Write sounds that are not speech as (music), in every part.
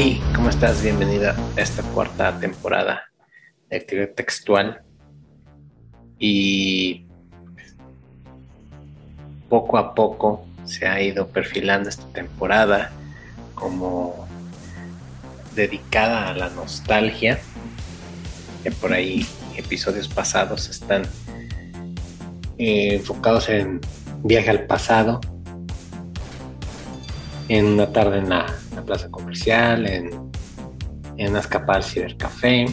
Hey, ¿cómo estás? Bienvenida a esta cuarta temporada de actividad textual. Y poco a poco se ha ido perfilando esta temporada como dedicada a la nostalgia. Que por ahí episodios pasados están eh, enfocados en viaje al pasado, en una tarde en la, plaza comercial, en, en una escapada al cibercafé.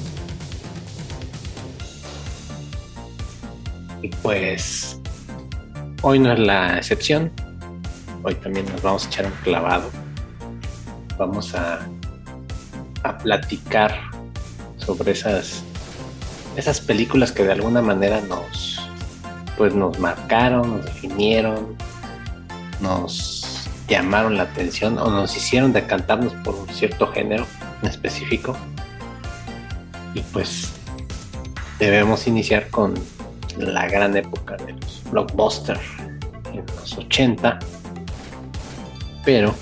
Y pues hoy no es la excepción. Hoy también nos vamos a echar un clavado. Vamos a, a platicar sobre esas, esas películas que de alguna manera nos, pues nos marcaron, nos definieron, nos llamaron la atención o nos hicieron decantarnos por un cierto género en específico. Y pues debemos iniciar con la gran época de los blockbusters en los 80. Pero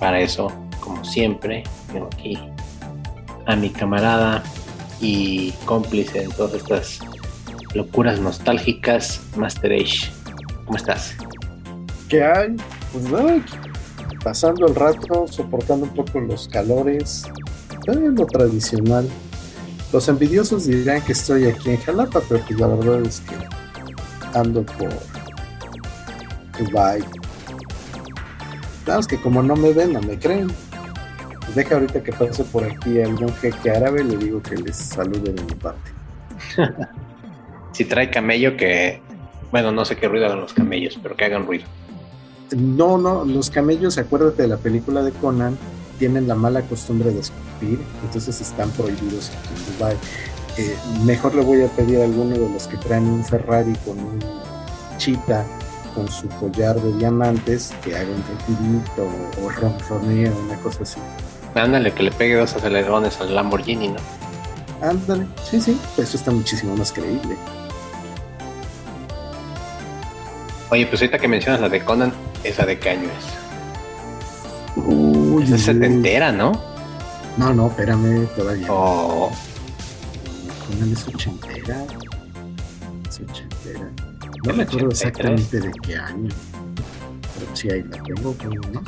para eso, como siempre, tengo aquí a mi camarada y cómplice en todas estas locuras nostálgicas, Master Age. ¿Cómo estás? ¿Qué hay? Pues nada, pasando el rato, soportando un poco los calores, lo tradicional. Los envidiosos dirán que estoy aquí en Jalapa, pero pues la verdad es que ando por Dubai. Nada que como no me ven, no me creen. Deja ahorita que pase por aquí algún jeque árabe, le digo que les salude de mi parte. (laughs) si trae camello que, bueno, no sé qué ruido hagan los camellos, pero que hagan ruido. No, no, los camellos, acuérdate de la película de Conan, tienen la mala costumbre de escupir, entonces están prohibidos en Dubai. Eh, mejor le voy a pedir a alguno de los que traen un Ferrari con un chita con su collar de diamantes que haga un retirito o, o una cosa así. Ándale, que le pegue dos acelerones al Lamborghini, ¿no? Ándale, sí, sí, eso está muchísimo más creíble. Oye, pues ahorita que mencionas la de Conan, ¿esa de qué año es? Uy, es setentera, ¿no? No, no, espérame, todavía. Oh. Conan es ochentera. Es ochentera. No me acuerdo exactamente de qué año. Pero sí, ahí la tengo, ¿no?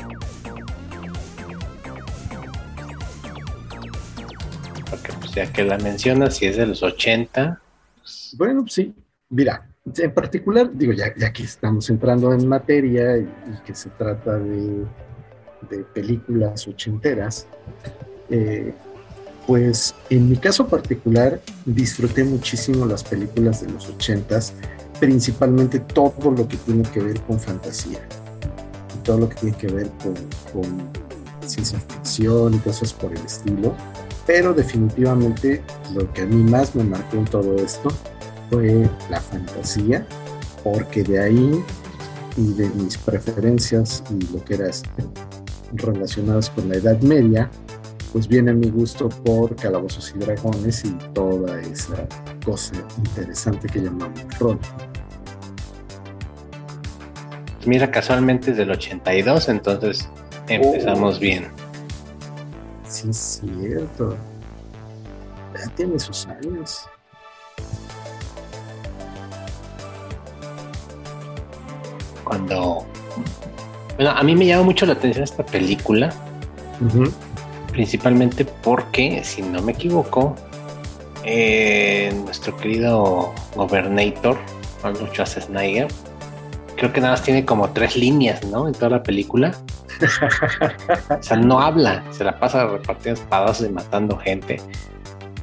Porque pues ya que la mencionas, si es de los 80. Pues... Bueno, sí. Mira, en particular, digo, ya, ya que estamos entrando en materia y, que se trata de, películas ochenteras, eh, pues en mi caso particular disfruté muchísimo las películas de los ochentas, principalmente todo lo que tiene que ver con fantasía, y todo lo que tiene que ver con, con ciencia ficción y cosas por el estilo, pero definitivamente lo que a mí más me marcó en todo esto fue la fantasía, porque de ahí y de mis preferencias y lo que era este, relacionadas con la Edad Media, pues viene mi gusto por calabozos y dragones y toda esa cosa interesante que llamamos rol. Mira, casualmente es del 82, entonces empezamos oh. bien. Sí, es cierto. Ya tiene sus años. Cuando... Bueno, a mí me llama mucho la atención esta película, principalmente porque, si no me equivoco, eh, nuestro querido Governator, Arnold Schwarzenegger, creo que nada más tiene como tres líneas, ¿no? En toda la película. o sea, no habla, se la pasa repartiendo espadas y matando gente,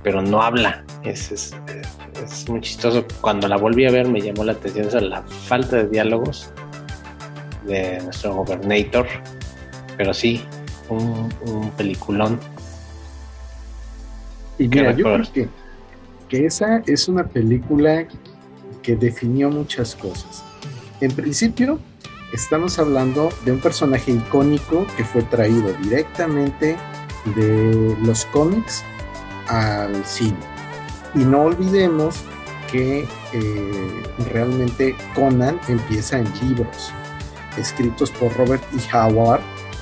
pero no habla. Es, es, es, muy chistoso. Cuando la volví a ver me llamó la atención esa, la falta de diálogos de nuestro Gobernator. Pero sí, un, peliculón. Y mira, yo creo que, que esa es una película que definió muchas cosas. En principio, estamos hablando de un personaje icónico que fue traído directamente de los cómics al cine. Y no olvidemos que eh, realmente Conan empieza en libros escritos por Robert E. Howard,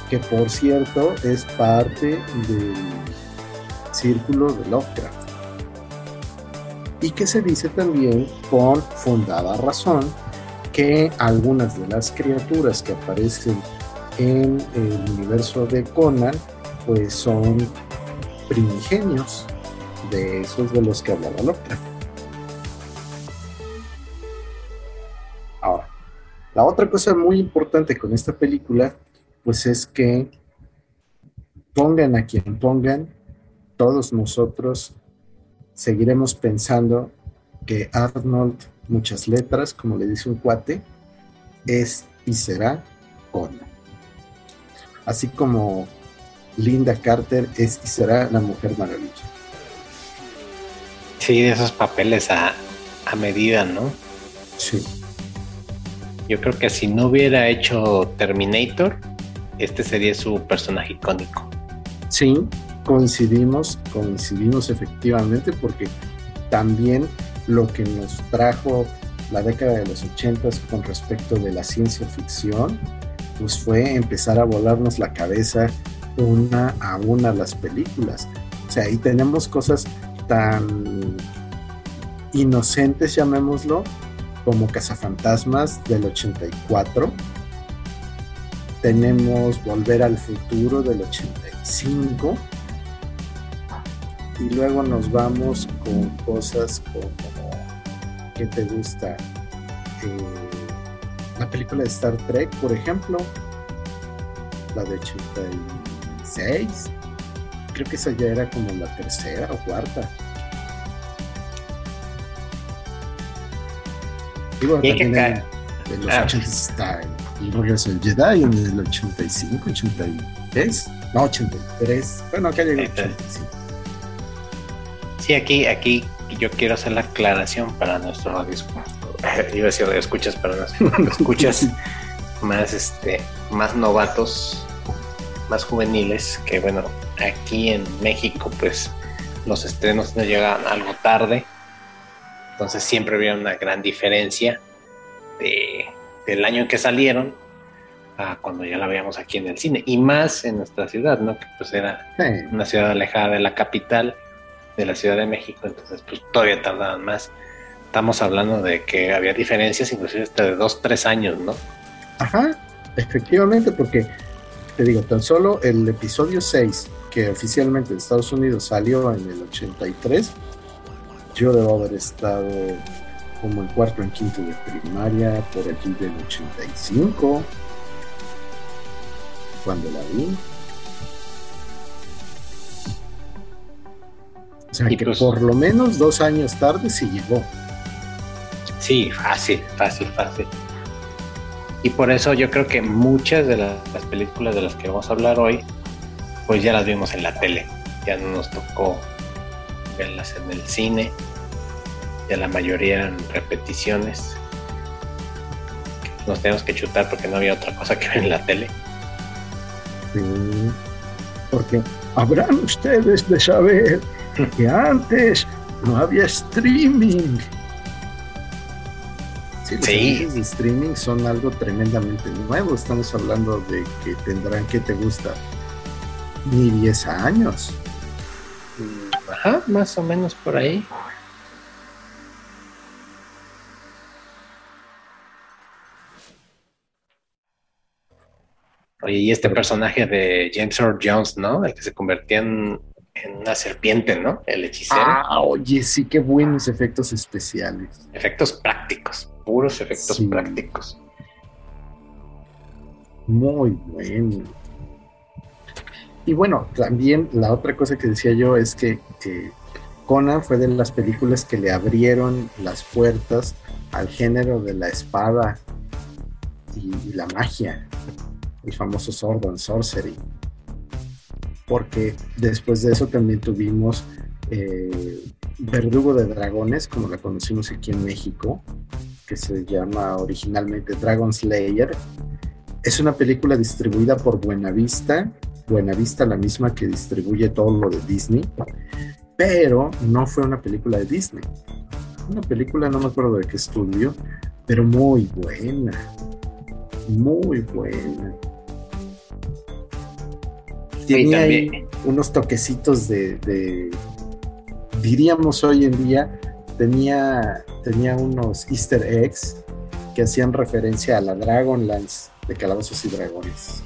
que por cierto es parte del círculo de Lovecraft. Y que se dice también con fundada razón que algunas de las criaturas que aparecen en el universo de Conan pues son primigenios de esos de los que hablaba Lovecraft. La otra cosa muy importante con esta película, pues es que pongan a quien pongan, todos nosotros seguiremos pensando que Arnold, muchas letras, como le dice un cuate, es y será Conan. Así como Linda Carter es y será la Mujer Maravilla. Sí, de esos papeles a, a medida, ¿no? Sí. Yo creo que si no hubiera hecho Terminator, este sería su personaje icónico. Sí, coincidimos, coincidimos efectivamente, porque también lo que nos trajo la década de los ochentas con respecto de la ciencia ficción, pues fue empezar a volarnos la cabeza una a una las películas. O sea, ahí tenemos cosas tan inocentes, llamémoslo, como Cazafantasmas del 84. Tenemos Volver al Futuro del 85. Y luego nos vamos con cosas como ¿qué te gusta? Eh, la película de Star Trek, por ejemplo, la de 86. Creo que esa ya era como la tercera o cuarta. Y bueno, también en, en, los ah. 80 está el regreso del Jedi en el 85, 83. No, 83. Bueno, acá llegó el 85. Sí, aquí, aquí yo quiero hacer la aclaración para nuestro radio. (laughs) Iba a decir escuchas, pero no escuchas (laughs) más este, más novatos, más juveniles, que bueno, aquí en México, pues los estrenos nos llegan algo tarde entonces siempre había una gran diferencia de, del año en que salieron a cuando ya la veíamos aquí en el cine. Y más en nuestra ciudad, ¿no? Que pues era una ciudad alejada de la capital, de la Ciudad de México. Entonces pues todavía tardaban más. Estamos hablando de que había diferencias inclusive hasta de dos, tres años, ¿no? Ajá, efectivamente, porque te digo, tan solo el episodio 6, que oficialmente en Estados Unidos salió en el 83, yo debo haber estado como en cuarto, en quinto de primaria, por aquí del 85, cuando la vi. O sea que pues por lo menos dos años tarde sí llegó. Sí, fácil, fácil, fácil. Y por eso yo creo que muchas de las, las películas de las que vamos a hablar hoy, pues ya las vimos en la tele. Ya no nos tocó verlas en el cine, ya la mayoría eran repeticiones. Nos tenemos que chutar porque no había otra cosa que ver en la tele. Sí, porque habrán ustedes de saber que antes no había streaming. Sí, los Sí. de streaming son algo tremendamente nuevo. Estamos hablando de que tendrán que te gusta ni 10 años. Ajá, más o menos por ahí. Oye, y este personaje de James Earl Jones, ¿no? El que se convertía en, en una serpiente, ¿no? El hechicero. Ah, oye, sí, qué buenos efectos especiales. Efectos prácticos, puros efectos Sí. prácticos. Muy bueno. Y bueno, también la otra cosa que decía yo es que Conan fue de las películas que le abrieron las puertas al género de la espada y, y la magia, el famoso Sword and Sorcery. Porque después de eso también tuvimos eh, Verdugo de Dragones, como la conocimos aquí en México, que se llama originalmente Dragon Slayer. Es una película distribuida por Buenavista, Buenavista la misma que distribuye todo lo de Disney, pero no fue una película de Disney. Una película, no me acuerdo de qué estudio, pero muy buena, muy buena. Tenía ahí unos toquecitos de, diríamos hoy en día, tenía, tenía unos easter eggs que hacían referencia a la Dragonlance de Calabozos y Dragones.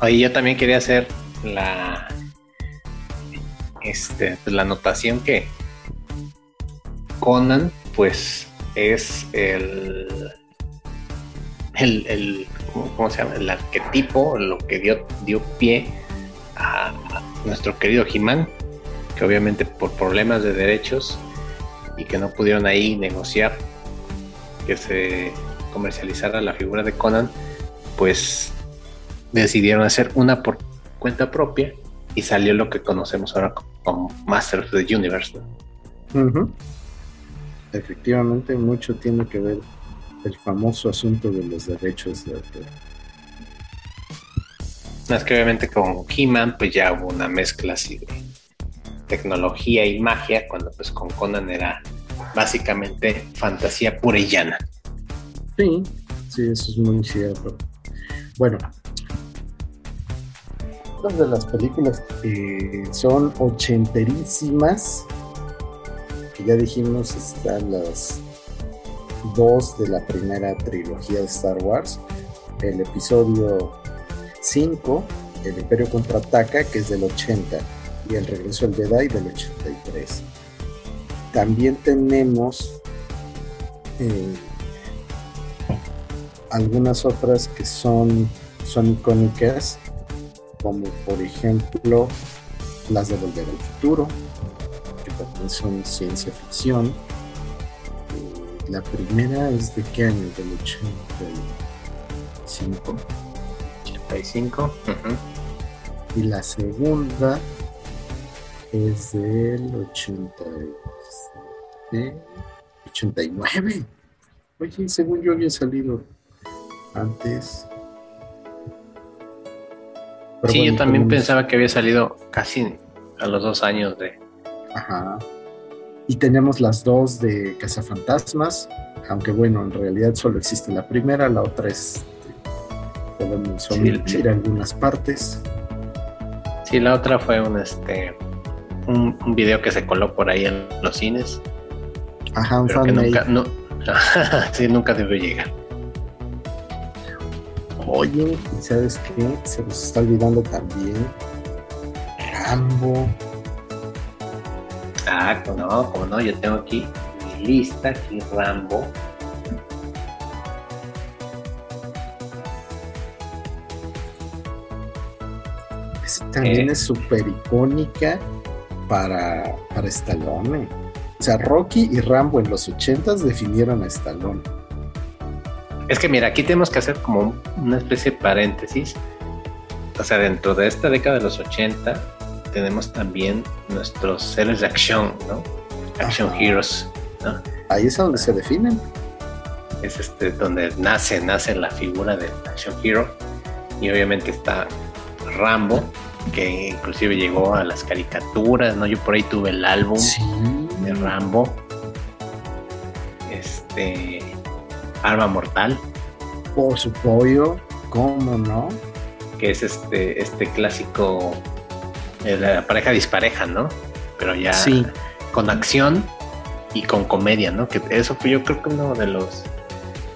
Oye, yo también quería hacer la este, pues, la anotación que Conan, pues, es el, el, ¿cómo se llama? El arquetipo, lo que dio, dio pie a, nuestro querido He-Man, que obviamente por problemas de derechos y que no pudieron ahí negociar que se comercializara la figura de Conan, pues decidieron hacer una por cuenta propia y salió lo que conocemos ahora como Masters of the Universe. Efectivamente, mucho tiene que ver el famoso asunto de los derechos de autor. Más que obviamente con He-Man, pues ya hubo una mezcla así de tecnología y magia, cuando pues con Conan era básicamente fantasía pura y llana. Sí, sí, eso es muy cierto. Bueno, de las películas que son ochenterísimas, que ya dijimos están las dos de la primera trilogía de Star Wars, el episodio 5, el Imperio contraataca, que es del 80, y el regreso del Jedi del 83. También tenemos eh, algunas otras que son, son icónicas, como por ejemplo las de Volver al Futuro, que también son ciencia ficción. La primera es de qué año? Del 85. 85. Y la segunda es del 87, 89. Oye, según yo había salido antes sí, yo también pensaba que había salido casi a los dos años de. Ajá. Y tenemos las dos de Cazafantasmas, aunque bueno, en realidad solo existe la primera, la otra es. Podemos omitir algunas partes. Sí, la otra fue un este un, video que se coló por ahí en los cines. Ajá, un fan que nunca, no, (laughs) sí, nunca debió llegar. Oye, ¿sabes qué? Se nos está olvidando también Rambo. Ah, no, como no, yo tengo aquí mi lista, aquí Rambo. Esa también es súper icónica para, para Stallone. O sea, Rocky y Rambo en los ochentas definieron a Stallone. Es que mira, aquí tenemos que hacer como una especie de paréntesis. O sea, dentro de esta década de los 80 tenemos también nuestros héroes de acción, ¿no? Action Heroes, ¿no? Ahí es donde se definen. Es este donde nace, nace la figura del Action Hero. Y obviamente está Rambo, que inclusive llegó a las caricaturas, ¿no? Yo por ahí tuve el álbum de Rambo. Este Arma Mortal. Por su pollo, ¿cómo no? Que es este, este clásico la pareja dispareja, ¿no? Pero ya con acción y con comedia, ¿no? Que eso fue yo creo que uno de los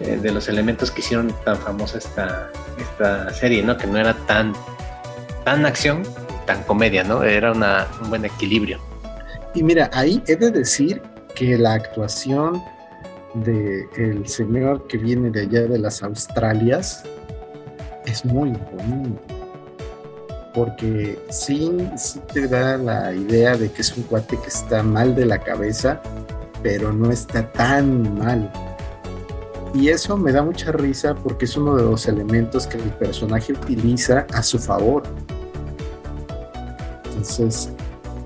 eh, de los elementos que hicieron tan famosa esta, esta serie, ¿no? Que no era tan, tan acción, tan comedia, ¿no? Era una, un buen equilibrio. Y mira, ahí he de decir que la actuación de el señor que viene de allá de las Australias es muy bonito porque sí, sí te da la idea de que es un cuate que está mal de la cabeza, pero no está tan mal. Y eso me da mucha risa porque es uno de los elementos que el personaje utiliza a su favor. Entonces,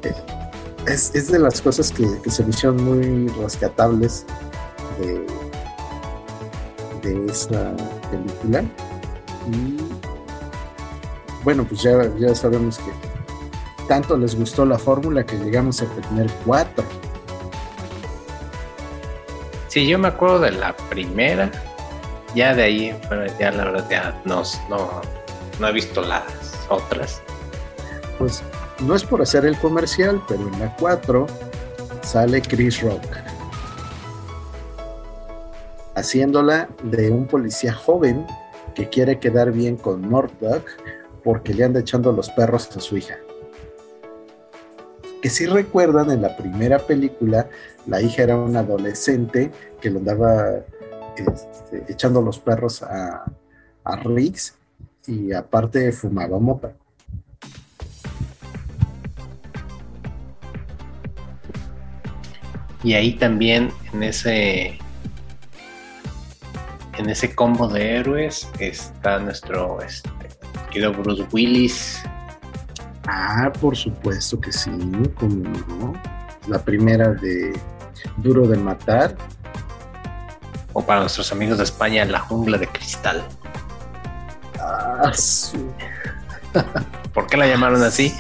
eh, es, es de las cosas que, que se me hicieron muy rescatables de, de esa película. Y bueno, pues ya, ya sabemos que tanto les gustó la fórmula que llegamos a tener cuatro. Sí, yo me acuerdo de la primera. Ya de ahí, bueno, ya la verdad ya no, no he visto las otras. Pues no es por hacer el comercial, pero en la 4 sale Chris Rock. Haciéndola de un policía joven que quiere quedar bien con Murdoch porque le anda echando los perros a su hija. Que si recuerdan, en la primera película, la hija era una adolescente que le andaba este, echando los perros a, a Riggs y aparte fumaba mota. Y ahí también en ese en ese combo de héroes está nuestro este, querido Bruce Willis. Ah, por supuesto que sí, como no. La primera de Duro de Matar. O para nuestros amigos de España, La Jungla de Cristal. Ah, sí. (laughs) ¿Por qué la llamaron así?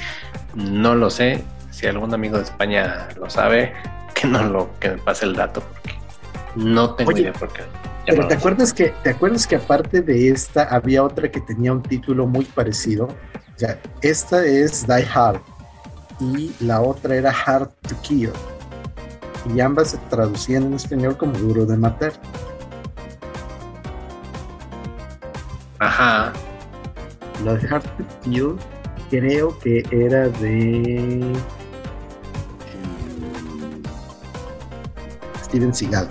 No lo sé. Si algún amigo de España lo sabe, que no lo que me pase el dato porque no tengo Oye, idea por qué. Pero te acuerdas que te acuerdas que aparte de esta había otra que tenía un título muy parecido. O sea, esta es Die Hard y la otra era Hard to Kill. Y ambas se traducían en español como Duro de Matar. Ajá. La de Hard to Kill creo que era de eh, Steven Seagal.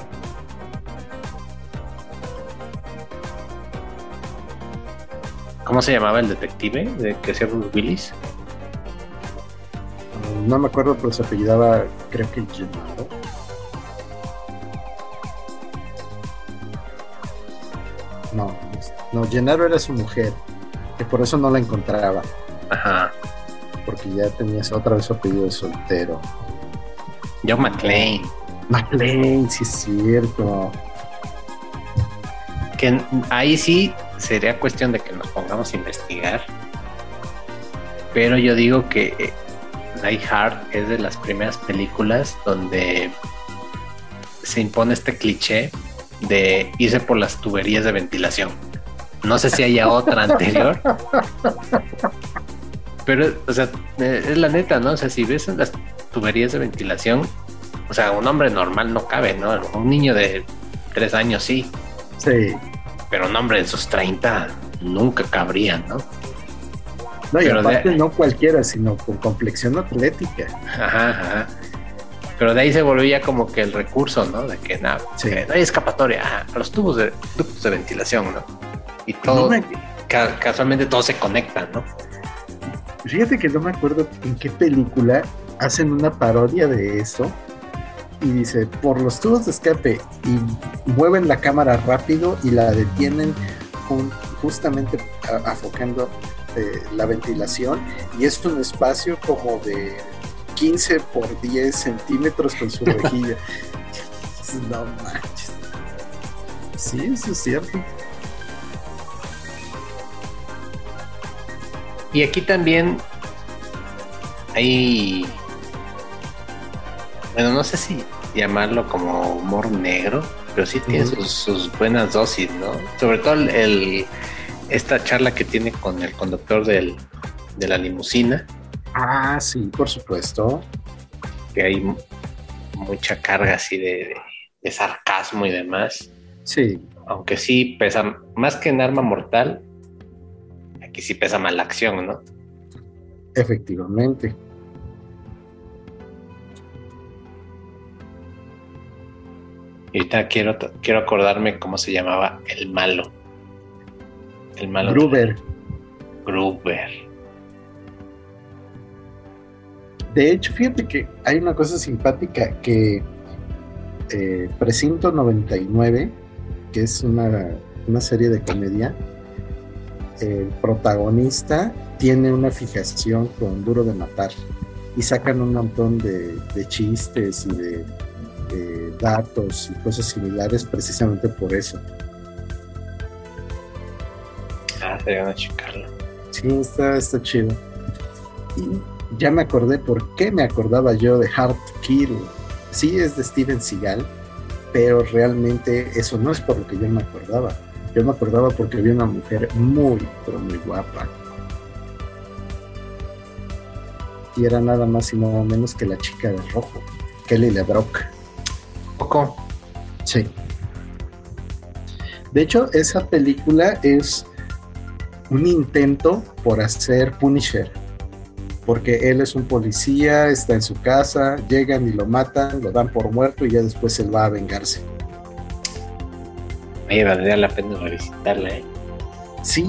¿Cómo se llamaba el detective de que hacía Bruce Willis? No me acuerdo, pero se apellidaba, creo que Gennaro. No, no, Gennaro era su mujer, que por eso no la encontraba, Ajá. porque ya tenías otra vez su apellido de soltero. John McClane. McLean, sí es cierto. Que ahí sí sería cuestión de que nos pongamos a investigar. Pero yo digo que eh, Die Hard es de las primeras películas donde se impone este cliché de irse por las tuberías de ventilación. No sé si haya otra anterior. Pero, o sea, eh, es la neta, ¿no? O sea, si ves las tuberías de ventilación, o sea, un hombre normal no cabe, ¿no? Un niño de tres años sí, Sí. pero un hombre en sus 30 nunca cabría, ¿no? No, y Pero de- aparte no cualquiera, sino con complexión atlética. Ajá, ajá. Pero de ahí se volvía como que el recurso, ¿no? De que nada, Sí. no hay escapatoria, ah, los tubos de, ductos de ventilación, ¿no? Y todo, No me- ca- casualmente todo se conecta, ¿no? Fíjate que no me acuerdo en qué película hacen una parodia de eso y dice, por los tubos de escape y mueven la cámara rápido y la detienen justamente afocando eh, la ventilación y es un espacio como de 15 por 10 centímetros con su (laughs) rejilla. no manches. Sí, eso es cierto. Y aquí también hay, bueno, no sé si llamarlo como humor negro, pero sí tiene sus, sus buenas dosis, ¿no? Sobre todo el, esta charla que tiene con el conductor del, de la limusina, Ah, sí, por supuesto. que hay mu- mucha carga así de, de- de sarcasmo y demás, Sí, aunque sí pesa, más que en arma mortal, aquí sí pesa más la acción, ¿no? efectivamente. Y ahorita quiero, quiero acordarme cómo se llamaba el malo. El malo. Gruber. Gruber. De hecho, fíjate que hay una cosa simpática que eh, Precinto 99, que es una, una serie de comedia, el protagonista tiene una fijación con Duro de Matar y sacan un montón de, de chistes y de, de datos y cosas similares precisamente por eso. Ah, sería una checarlo. Sí, está, está chido. Y ya me acordé por qué me acordaba yo de Hard Kill. Sí es de Steven Seagal, pero realmente eso no es por lo que yo me acordaba. Yo me acordaba porque había una mujer muy, pero muy guapa. Y era nada más y nada menos que la chica de rojo, Kelly LeBrock. ¿Poco? Sí. De hecho, esa película es un intento por hacer Punisher. Porque él es un policía, está en su casa, llegan y lo matan, lo dan por muerto y ya después él va a vengarse. Oye, valdría la pena revisitarla, ¿eh? Sí,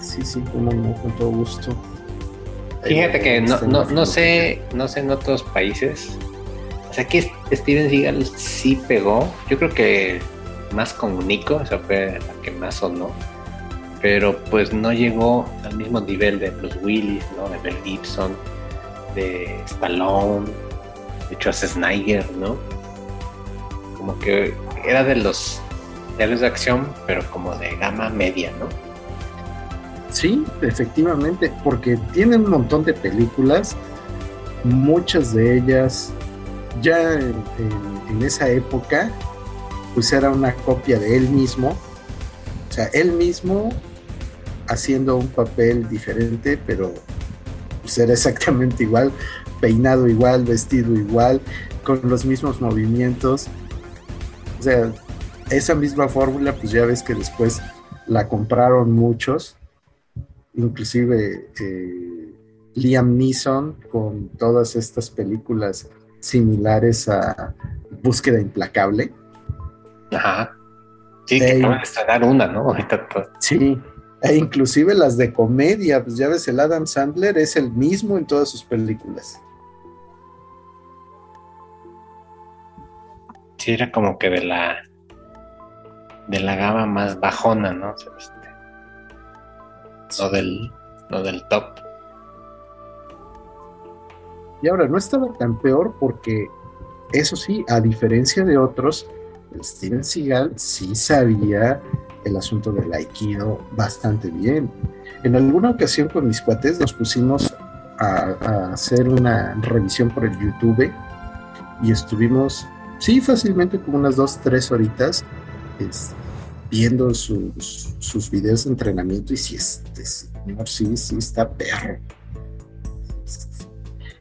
sí, sí, como no, con todo gusto. Fíjate que no, Está no, no sé, no sé en otros países. Sea que Steven Seagal sí pegó. Yo creo que más con Nico, o sea, fue la que más sonó. Pero pues no llegó al mismo nivel de Bruce Willis, ¿no? De Mel Gibson, de Stallone, de Schwarzenegger, ¿no? Como que era de los héroes de acción, pero como de gama media, ¿no? Sí, efectivamente, porque tienen un montón de películas, muchas de ellas ya en, esa época, pues era una copia de él mismo, o sea, él mismo haciendo un papel diferente, pero pues era exactamente igual, peinado igual, vestido igual, con los mismos movimientos, o sea, esa misma fórmula, pues ya ves que después la compraron muchos inclusive eh, Liam Neeson con todas estas películas similares a Búsqueda Implacable. Ajá. Sí, que acaban de estrenar una, ¿no? Ahorita Sí. E inclusive las de comedia, pues ya ves, el Adam Sandler es el mismo en todas sus películas. sí era como que de la de la gama más bajona, ¿no? Este, no del, no del top. Y ahora no estaba tan peor porque, eso sí, a diferencia de otros, Steven Seagal sí sabía el asunto del aikido bastante bien. En alguna ocasión con mis cuates nos pusimos a, hacer una revisión por el YouTube y estuvimos, sí, fácilmente como unas dos, tres horitas viendo sus, sus videos de entrenamiento y si este señor sí, sí está perro.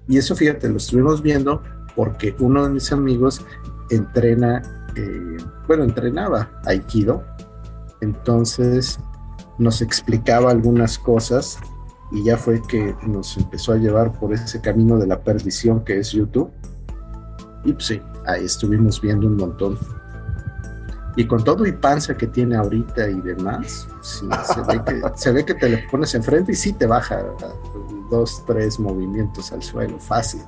Y eso, fíjate, lo estuvimos viendo porque uno de mis amigos entrena, eh, bueno, entrenaba Aikido. Entonces nos explicaba algunas cosas y ya fue que nos empezó a llevar por ese camino de la perdición que es YouTube. Y pues sí, ahí estuvimos viendo un montón. Y con todo y panza que tiene ahorita y demás, se, ve que, se ve que te le pones enfrente y sí te baja dos, tres movimientos al suelo, fácil.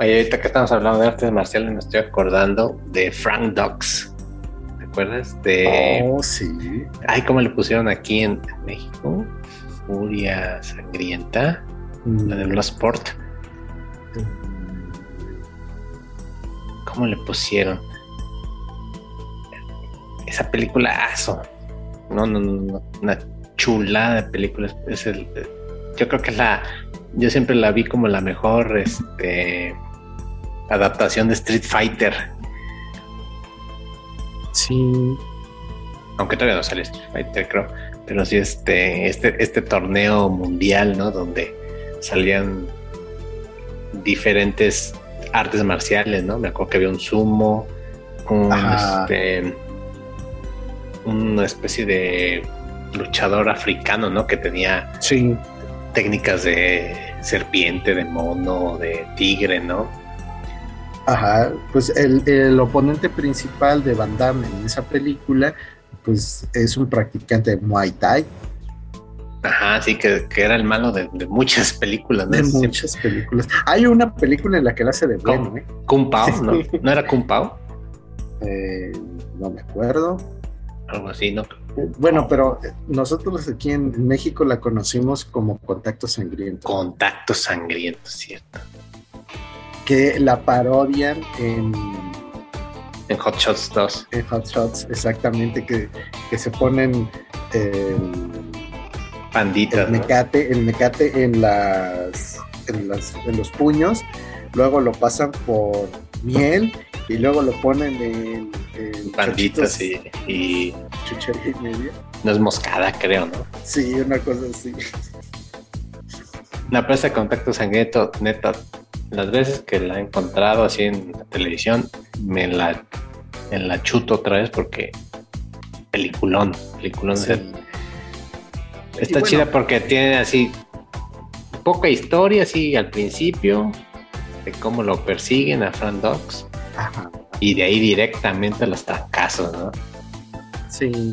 Oye, ahorita que estamos hablando de artes marciales, me estoy acordando de Frank Dux. ¿Te acuerdas? De. Oh, sí. Ay, ¿cómo le pusieron aquí en, México? Furia Sangrienta, la de Bloodsport. ¿Cómo le pusieron? Esa película, aso. No, no, no, no. Una chulada de películas. Es el, yo creo que es la. Yo siempre la vi como la mejor este, adaptación de Street Fighter. Sí. Aunque todavía no sale Street Fighter, creo. Pero sí, este, este, este torneo mundial, ¿no? Donde salían diferentes artes marciales, ¿no? Me acuerdo que había un sumo, un, este, una especie de luchador africano, ¿no? Que tenía Sí. técnicas de serpiente, de mono, de tigre, ¿no? Ajá. Pues el, el oponente principal de Van Damme en esa película, pues es un practicante de Muay Thai Ajá, sí, que, que era el malo de, de muchas películas, ¿no? de Siempre- muchas películas. Hay una película en la que la hace de bueno. ¿eh? Kung Pao, ¿no? ¿No era Kung Pao? Eh, no me acuerdo. Algo así, ¿no? Bueno, pero eh, nosotros aquí en México la conocimos como Contacto Sangriento, Contacto sangriento, ¿cierto? que la parodian en, En Hot Shots 2. en Hot Shots, exactamente, que, que se ponen el, Panditas, el ¿no? mecate, el mecate en las, en las en los puños, luego lo pasan por miel y luego lo ponen en, eh, Banditas y, y media. no es moscada, creo, ¿no? Sí, una cosa así. La presa de contacto sangriento, neta, las veces que la he encontrado así en la televisión, me la, me la chuto otra vez porque peliculón, peliculón. Sí. Está bueno, chida porque tiene así poca historia así al principio de cómo lo persiguen a Fran Dogs Ajá. y de ahí directamente a los trancazos, ¿no? Sí.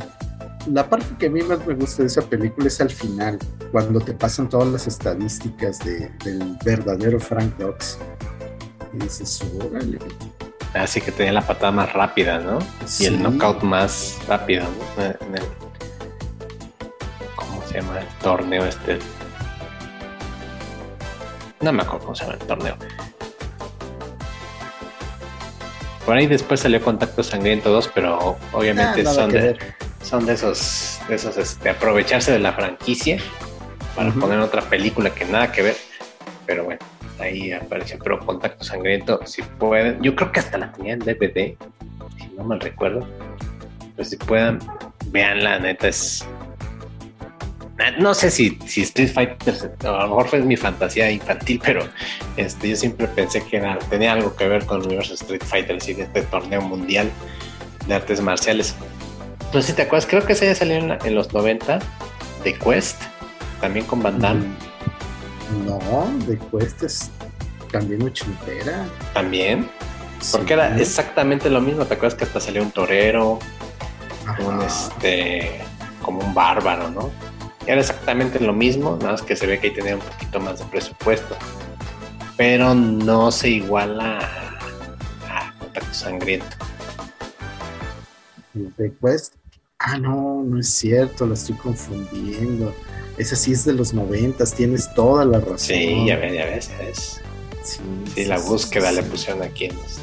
La parte que a mí más me gusta de esa película es al final, cuando te pasan todas las estadísticas de- del verdadero Frank Dux. Y dices, órale. Así que tenía la patada más rápida, ¿no? Y el Sí. knockout más rápido, ¿no? En el, ¿Cómo se llama el torneo este? No me acuerdo cómo se llama el torneo. Por ahí después salió Contacto Sangriento 2, pero obviamente Ah, son, de, son de esos, de esos este, aprovecharse de la franquicia para poner otra película que nada que ver. Pero bueno, ahí apareció. Pero Contacto Sangriento, si pueden, yo creo que hasta la tenía en DVD, si no mal recuerdo. Pues si puedan, veanla, neta es. No sé si, si Street Fighter, a lo mejor fue mi fantasía infantil, pero este, yo siempre pensé que era- tenía algo que ver con el universo Street Fighter, de este torneo mundial de artes marciales. No sé si te acuerdas, creo que ese ya salió en, los 90 de Quest, también con Van Damme, No, de Cuesta es también ochentera. también, porque Sí. era exactamente lo mismo. ¿Te acuerdas que hasta salió un torero, Ajá. un este, como un bárbaro, ¿no? Era exactamente lo mismo, nada más que se ve que ahí tenía un poquito más de presupuesto, pero no se iguala a, a Contacto Sangriento. Quest. Ah, no, no es cierto, la estoy confundiendo. Esa sí es de los noventas, tienes toda la razón. Sí, ya ves, ya ves, ya ves. Sí, Sí, la búsqueda sí, le pusieron aquí en los-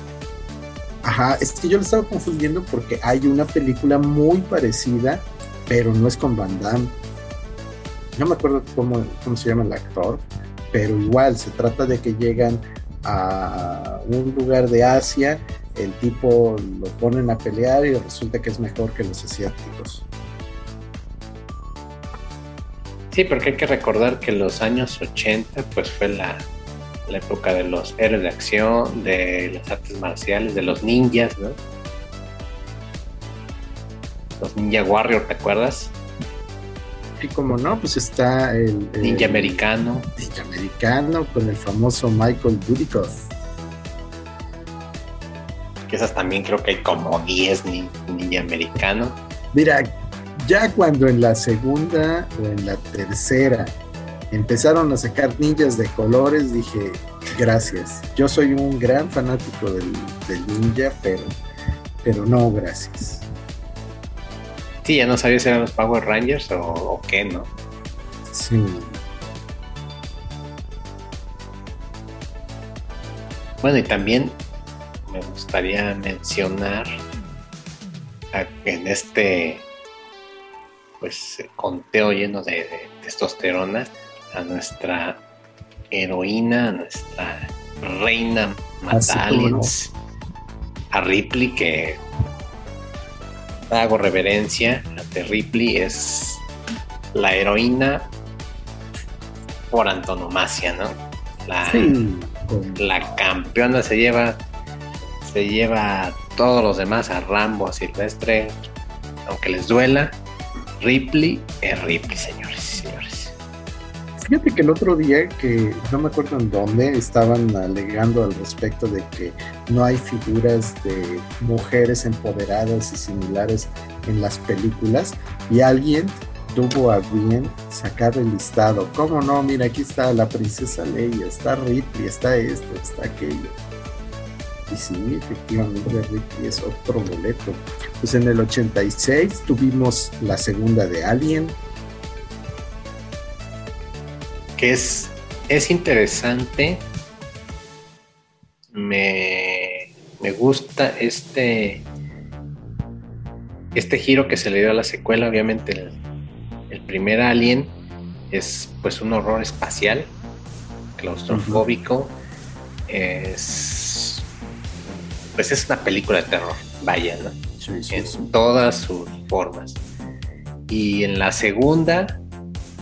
Ajá, es que yo lo estaba confundiendo porque hay una película muy parecida, pero no es con Van Damme. No me acuerdo cómo, cómo se llama el actor, pero igual se trata de que llegan a un lugar de Asia, el tipo lo ponen a pelear y resulta que es mejor que los asiáticos. Sí, porque hay que recordar que los años 80 pues fue la, la época de los héroes de acción, de las artes marciales, de los ninjas, ¿no? Los Ninja Warrior, ¿te acuerdas? Como no, pues está el, el Ninja americano. ninja americano con el famoso Michael Dudikoff. que esas también creo que hay como 10 nin- ninja americano. Mira, ya cuando en la segunda o en la tercera empezaron a sacar ninjas de colores, dije, gracias. Yo soy un gran fanático del, del ninja, pero, pero no, gracias. Sí, ya no sabía si eran los Power Rangers o, o qué, ¿no? Sí. Bueno, y también me gustaría mencionar a- en este pues conteo lleno de, de testosterona a nuestra heroína, a nuestra reina Así como Mataliens, a Ripley que hago reverencia a Ripley es la heroína por antonomasia, ¿no? La, Sí, la campeona se lleva se lleva a todos los demás a Rambo, a Silvestre, aunque les duela. Ripley es Ripley, señores. Fíjate que el otro día, que no me acuerdo en dónde, estaban alegando al respecto de que no hay figuras de mujeres empoderadas y similares en las películas, y alguien tuvo a bien sacar el listado. ¿Cómo no? Mira, aquí está la princesa Leia, está Ripley, está esto, está aquello. Y sí, efectivamente Ripley es otro boleto. Pues en el 86 tuvimos la segunda de Alien, Que es, es interesante. Me, me gusta este este giro que se le dio a la secuela. Obviamente el, el primer Alien es pues un horror espacial, claustrofóbico. Es pues es una película de terror, vaya, ¿no? en todas sus formas. Y en la segunda,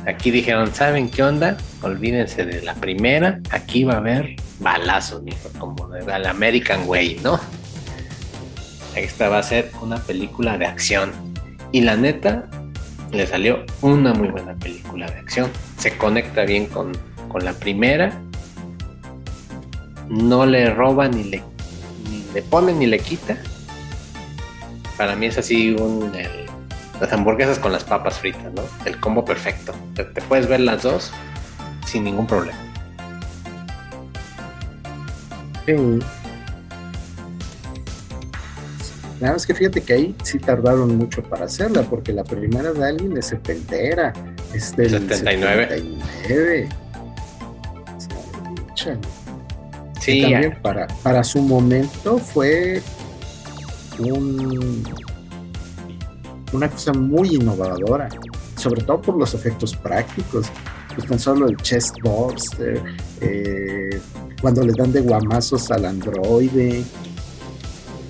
aquí dijeron, ¿saben qué onda? Olvídense de la primera, aquí va a haber balazos, como el American Way, ¿no? Esta va a ser una película de acción. Y la neta, le salió una muy buena película de acción. Se conecta bien con, con la primera. No le roba ni le, ni le pone ni le quita. Para mí es así un, las hamburguesas con las papas fritas, ¿no? El combo perfecto. Te, te puedes ver las dos sin ningún problema. Sí, Nada más que fíjate que ahí sí tardaron mucho para hacerla, porque la primera de Alien es setentera, es del 79. 79. sí, también para, para su momento fue un, una cosa muy innovadora, sobre todo por los efectos prácticos. Pues tan solo el chest burster, eh, cuando le dan de guamazos al androide,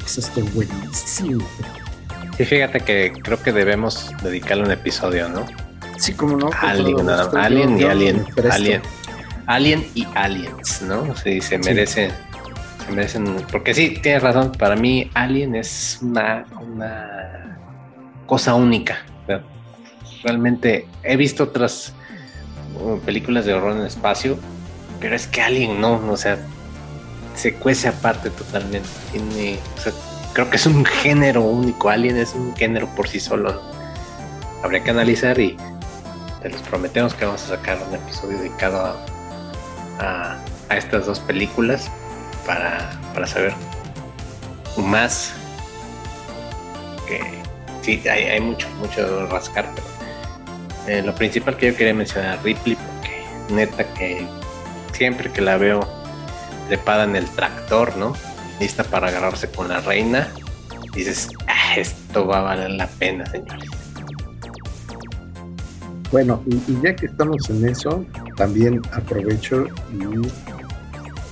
esto es buenísimo. Y fíjate que creo que debemos dedicarle un episodio, ¿no? Sí, como no. Alien, Alien y Alien. Alien. Alien y Aliens, ¿no? Sí, se merecen. Se merecen. Porque sí, tienes razón. Para mí, Alien es una, una cosa única. Realmente he visto otras uh, películas de horror en el espacio, pero es que Alien no, o sea, se cuece aparte totalmente. Tiene, creo que es un género único. Alien es un género por sí solo. Habría que analizar y te los prometemos que vamos a sacar un episodio dedicado a, a, estas dos películas para, para saber más. Que sí, hay, hay mucho, mucho rascar, pero eh, lo principal que yo quería mencionar Ripley, porque neta que siempre que la veo trepada en el tractor, ¿no? Lista para agarrarse con la reina. Dices, ah, esto va a valer la pena, señores. Bueno, y, ya que estamos en eso, también aprovecho y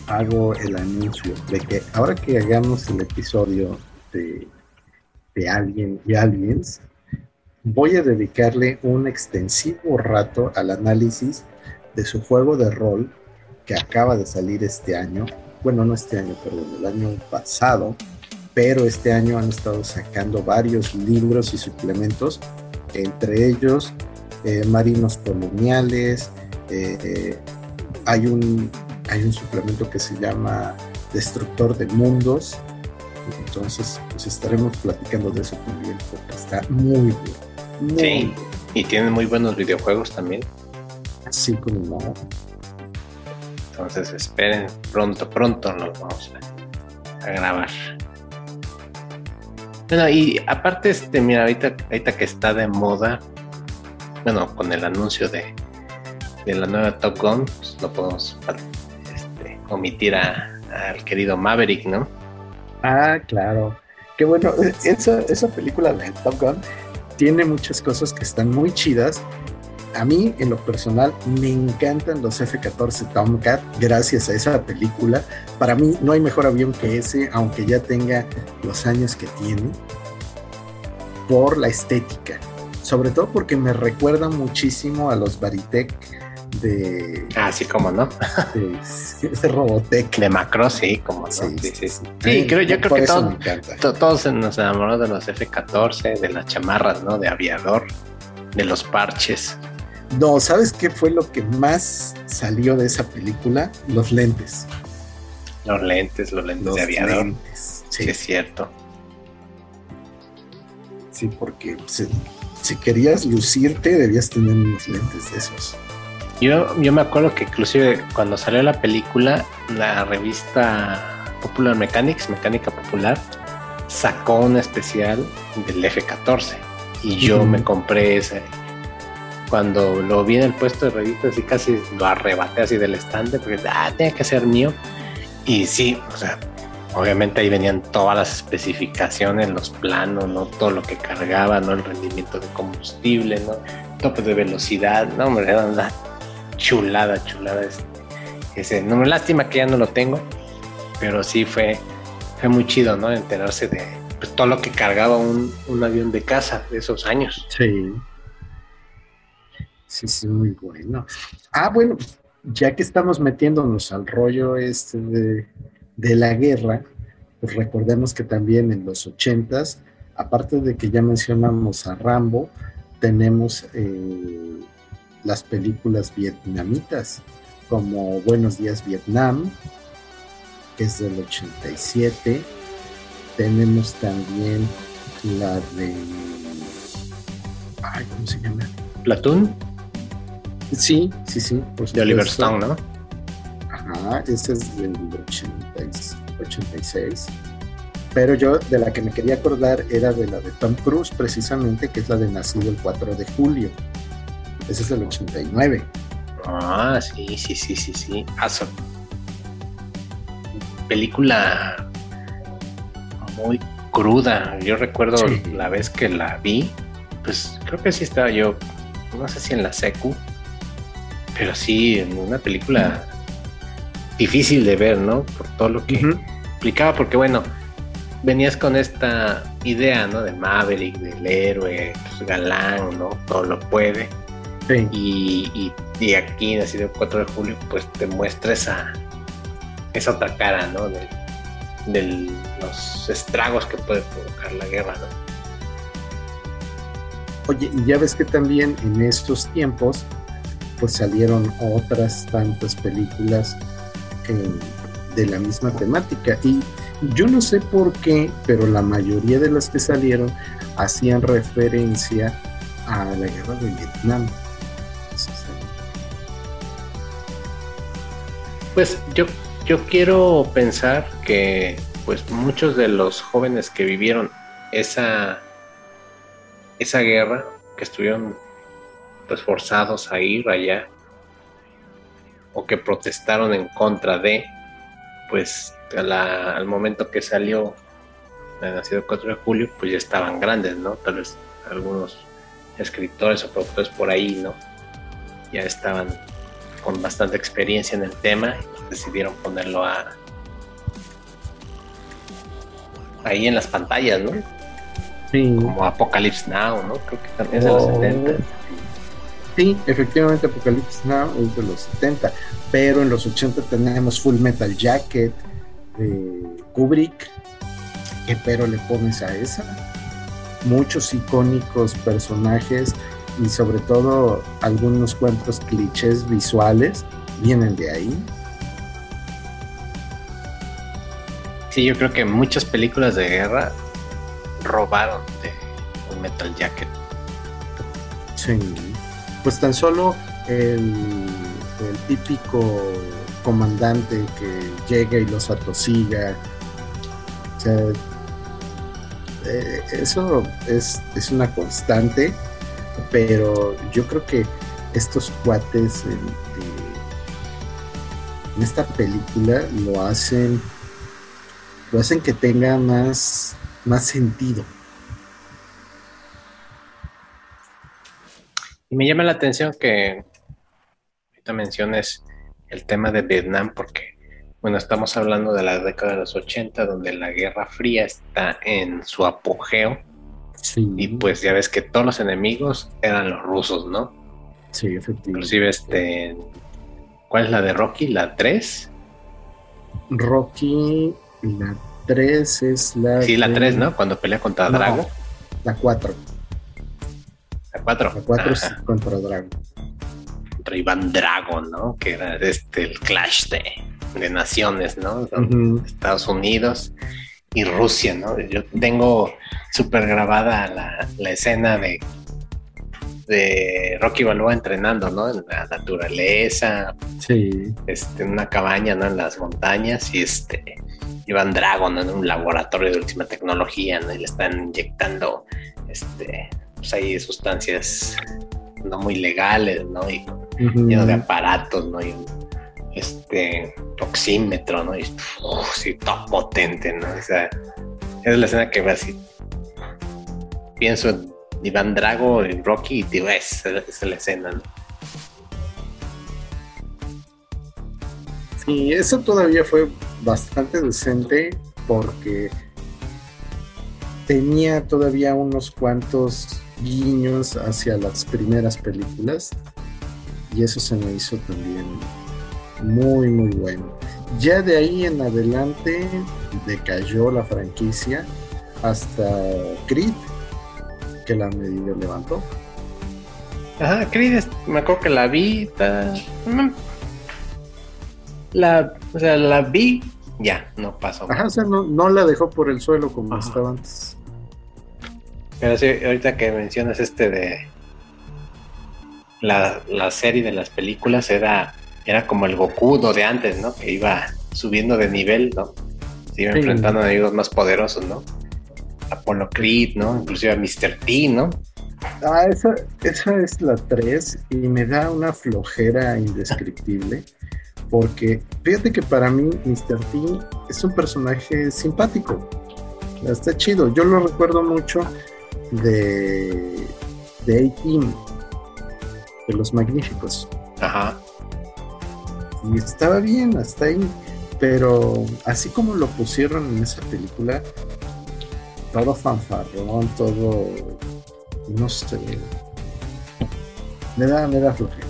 hago el anuncio de que ahora que hagamos el episodio de, de Alien y Aliens, voy a dedicarle un extensivo rato al análisis de su juego de rol que acaba de salir este año, bueno, no este año, perdón, el año pasado, pero este año han estado sacando varios libros y suplementos, entre ellos eh, Marinos Coloniales, eh, hay, un, hay un suplemento que se llama Destructor de Mundos, entonces pues estaremos platicando de eso también, porque está muy bien. sí, y tienen muy buenos videojuegos también. Así como no. Entonces esperen, pronto, pronto nos vamos a, grabar. Bueno, y aparte, este, mira, ahorita, ahorita que está de moda, bueno, con el anuncio de, de la nueva Top Gun, pues no podemos este, omitir al querido Maverick, ¿no? Ah, claro. Qué bueno, (laughs) esa, esa película de Top Gun tiene muchas cosas que están muy chidas a mí, en lo personal, me encantan los F-14 Tomcat gracias a esa película. Para mí, no hay mejor avión que ese, aunque ya tenga los años que tiene, por la estética. Sobre todo porque me recuerda muchísimo a los Baritec de. Ah, sí, como no. De, Robotech. De Macro, sí, como no. Sí, sí, sí. creo, yo creo que todos nos enamoramos de los F-14, de las chamarras, ¿no? De aviador, de los parches. No, ¿sabes qué fue lo que más salió de esa película? Los lentes. Los lentes, los lentes de aviador. Lentes, sí. es cierto. Sí, porque si, querías lucirte, debías tener unos lentes de esos. Yo, yo me acuerdo que inclusive cuando salió la película, la revista Popular Mechanics, Mecánica Popular, sacó un especial del F-14 y yo me compré ese, cuando lo vi en el puesto de revistas y casi lo arrebaté así del estante porque ah, tenía que ser mío. Y sí, o sea, obviamente ahí venían todas las especificaciones, los planos, ¿no? Todo lo que cargaba, ¿no? El rendimiento de combustible, ¿no? Tope de velocidad, no, hombre, era una chulada, chulada este, ese. No lástima que ya no lo tengo, pero sí fue, fue muy chido, ¿no? Enterarse de, pues todo lo que cargaba un, un avión de caza de esos años. Sí. Sí, sí, muy bueno. Ah, bueno, ya que estamos metiéndonos al rollo este de, la guerra, pues recordemos que también en los ochentas, aparte de que ya mencionamos a Rambo, tenemos eh, las películas vietnamitas, como Buenos Días Vietnam, que es del 87. Tenemos también la de... Ay, ¿cómo se llama? Platón. Sí, sí, sí. de Oliver Stone, ¿no? Ajá, ese es del 86. Pero yo de la que me quería acordar era de la de Tom Cruise, precisamente, que es la de Nacido el 4 de julio. Ese es del 89. Ah, sí, sí, sí, sí, sí. Ah, película muy cruda. Yo recuerdo la vez que la vi, pues creo que sí estaba yo, no sé si en la secu, pero sí, en una película difícil de ver, ¿no? Por todo lo que implicaba, porque bueno, venías con esta idea, ¿no? De Maverick, del héroe, pues, galán, ¿no? Todo lo puede. Sí. Y, y, aquí, nacido el 4 de julio, pues te muestra esa, esa otra cara, ¿no? De, los estragos que puede provocar la guerra, ¿no? Oye, y ya ves que también en estos tiempos pues salieron otras tantas películas de la misma temática. Y yo no sé por qué, pero la mayoría de las que salieron hacían referencia a la guerra de Vietnam. Pues yo, yo quiero pensar que pues muchos de los jóvenes que vivieron esa, esa guerra, que estuvieron pues forzados a ir allá o que protestaron en contra de, pues al momento que salió el nacido 4 de julio, pues ya estaban grandes, ¿no? Tal vez algunos escritores o productores por ahí, ¿no? Ya estaban con bastante experiencia en el tema y decidieron ponerlo a ahí en las pantallas, ¿no? Sí. Como Apocalypse Now, ¿no? Creo que también es de los 70. Sí, efectivamente Apocalypse Now es de los 70, pero en los 80 tenemos Full Metal Jacket de Kubrick. ¿Qué pero le pones a esa? Muchos icónicos personajes y sobre todo algunos cuantos clichés visuales vienen de ahí. Sí, yo creo que muchas películas de guerra robaron de Full Metal Jacket. Sí pues tan solo el, típico comandante que llega y los atosiga. O sea, eh, eso es, una constante, pero yo creo que estos cuates en, en, esta película lo hacen lo hacen que tenga más, más sentido. Y me llama la atención que ahorita menciones el tema de Vietnam porque, bueno, estamos hablando de la década de los 80 donde la Guerra Fría está en su apogeo. Sí. Y pues ya ves que todos los enemigos eran los rusos, ¿no? Sí, efectivamente. Inclusive este... ¿Cuál es la de Rocky? ¿La 3? Rocky, la 3 es la... Sí, la 3, ¿no? Cuando pelea contra Drago. La 4. La 4. La 4 es contra Dragon. Contra Iván Dragon, ¿no? Que era este el clash de, de naciones, ¿no? Estados Unidos y Rusia, ¿no? Yo tengo súper grabada la, la, escena de, de Rocky Balboa entrenando, ¿no? En la naturaleza. Sí. Este, en una cabaña, ¿no? En las montañas y este. Iván Dragon en un laboratorio de última tecnología, ¿no? Y le están inyectando este pues hay sustancias no muy legales, ¿no? Y lleno de aparatos, ¿no? Y este ¿no? Y sí, todo potente, ¿no? O sea, es la escena que así. Pienso en Iván Drago, en Rocky, y digo, esa, es la escena, ¿no? Sí, eso todavía fue bastante decente porque tenía todavía unos cuantos guiños hacia las primeras películas y eso se me hizo también muy muy bueno. Ya de ahí en adelante decayó la franquicia hasta Creed, que la medio levantó. Ajá, Creed, me acuerdo que la vi. Mm, la, o sea, la vi, ya, no pasó. Ajá, o sea, no, la dejó por el suelo como estaba antes. Pero sí, ahorita que mencionas este de la, la serie de las películas, era, era como el Goku de antes, ¿no? Que iba subiendo de nivel, ¿no? Se iba enfrentando a enemigos más poderosos, ¿no? Apollo Creed, ¿no? Inclusive a Mr. T, ¿no? Ah, esa, esa es la 3 y me da una flojera indescriptible porque fíjate que para mí Mr. T es un personaje simpático, está chido, yo lo recuerdo mucho de, de A-Team, de los magníficos. Ajá. Y estaba bien hasta ahí, pero así como lo pusieron en esa película, todo fanfarrón, todo, no sé, me da, me da flojera.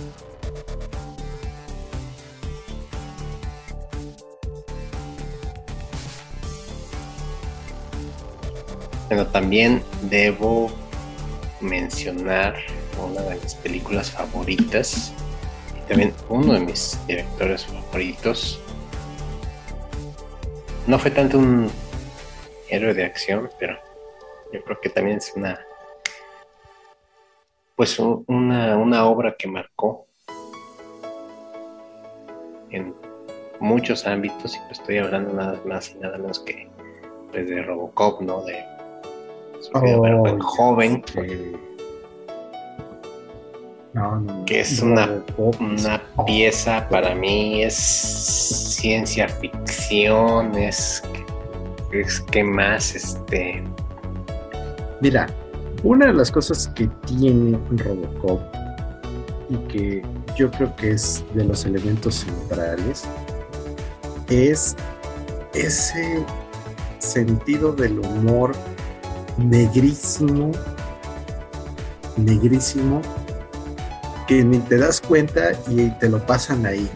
Pero también debo mencionar una de mis películas favoritas también uno de mis directores favoritos. No fue tanto un héroe de acción, pero yo creo que también es una pues una, una obra que marcó en muchos ámbitos y pues estoy hablando nada más y nada menos que pues, de Robocop, ¿no? De Oh, joven. Que es una, una pieza para mí, es ciencia ficción, es, es que más este. Mira, una de las cosas que tiene Robocop y que yo creo que es de los elementos centrales es ese sentido del humor negrísimo, negrísimo, ni te das cuenta y te lo pasan ahí.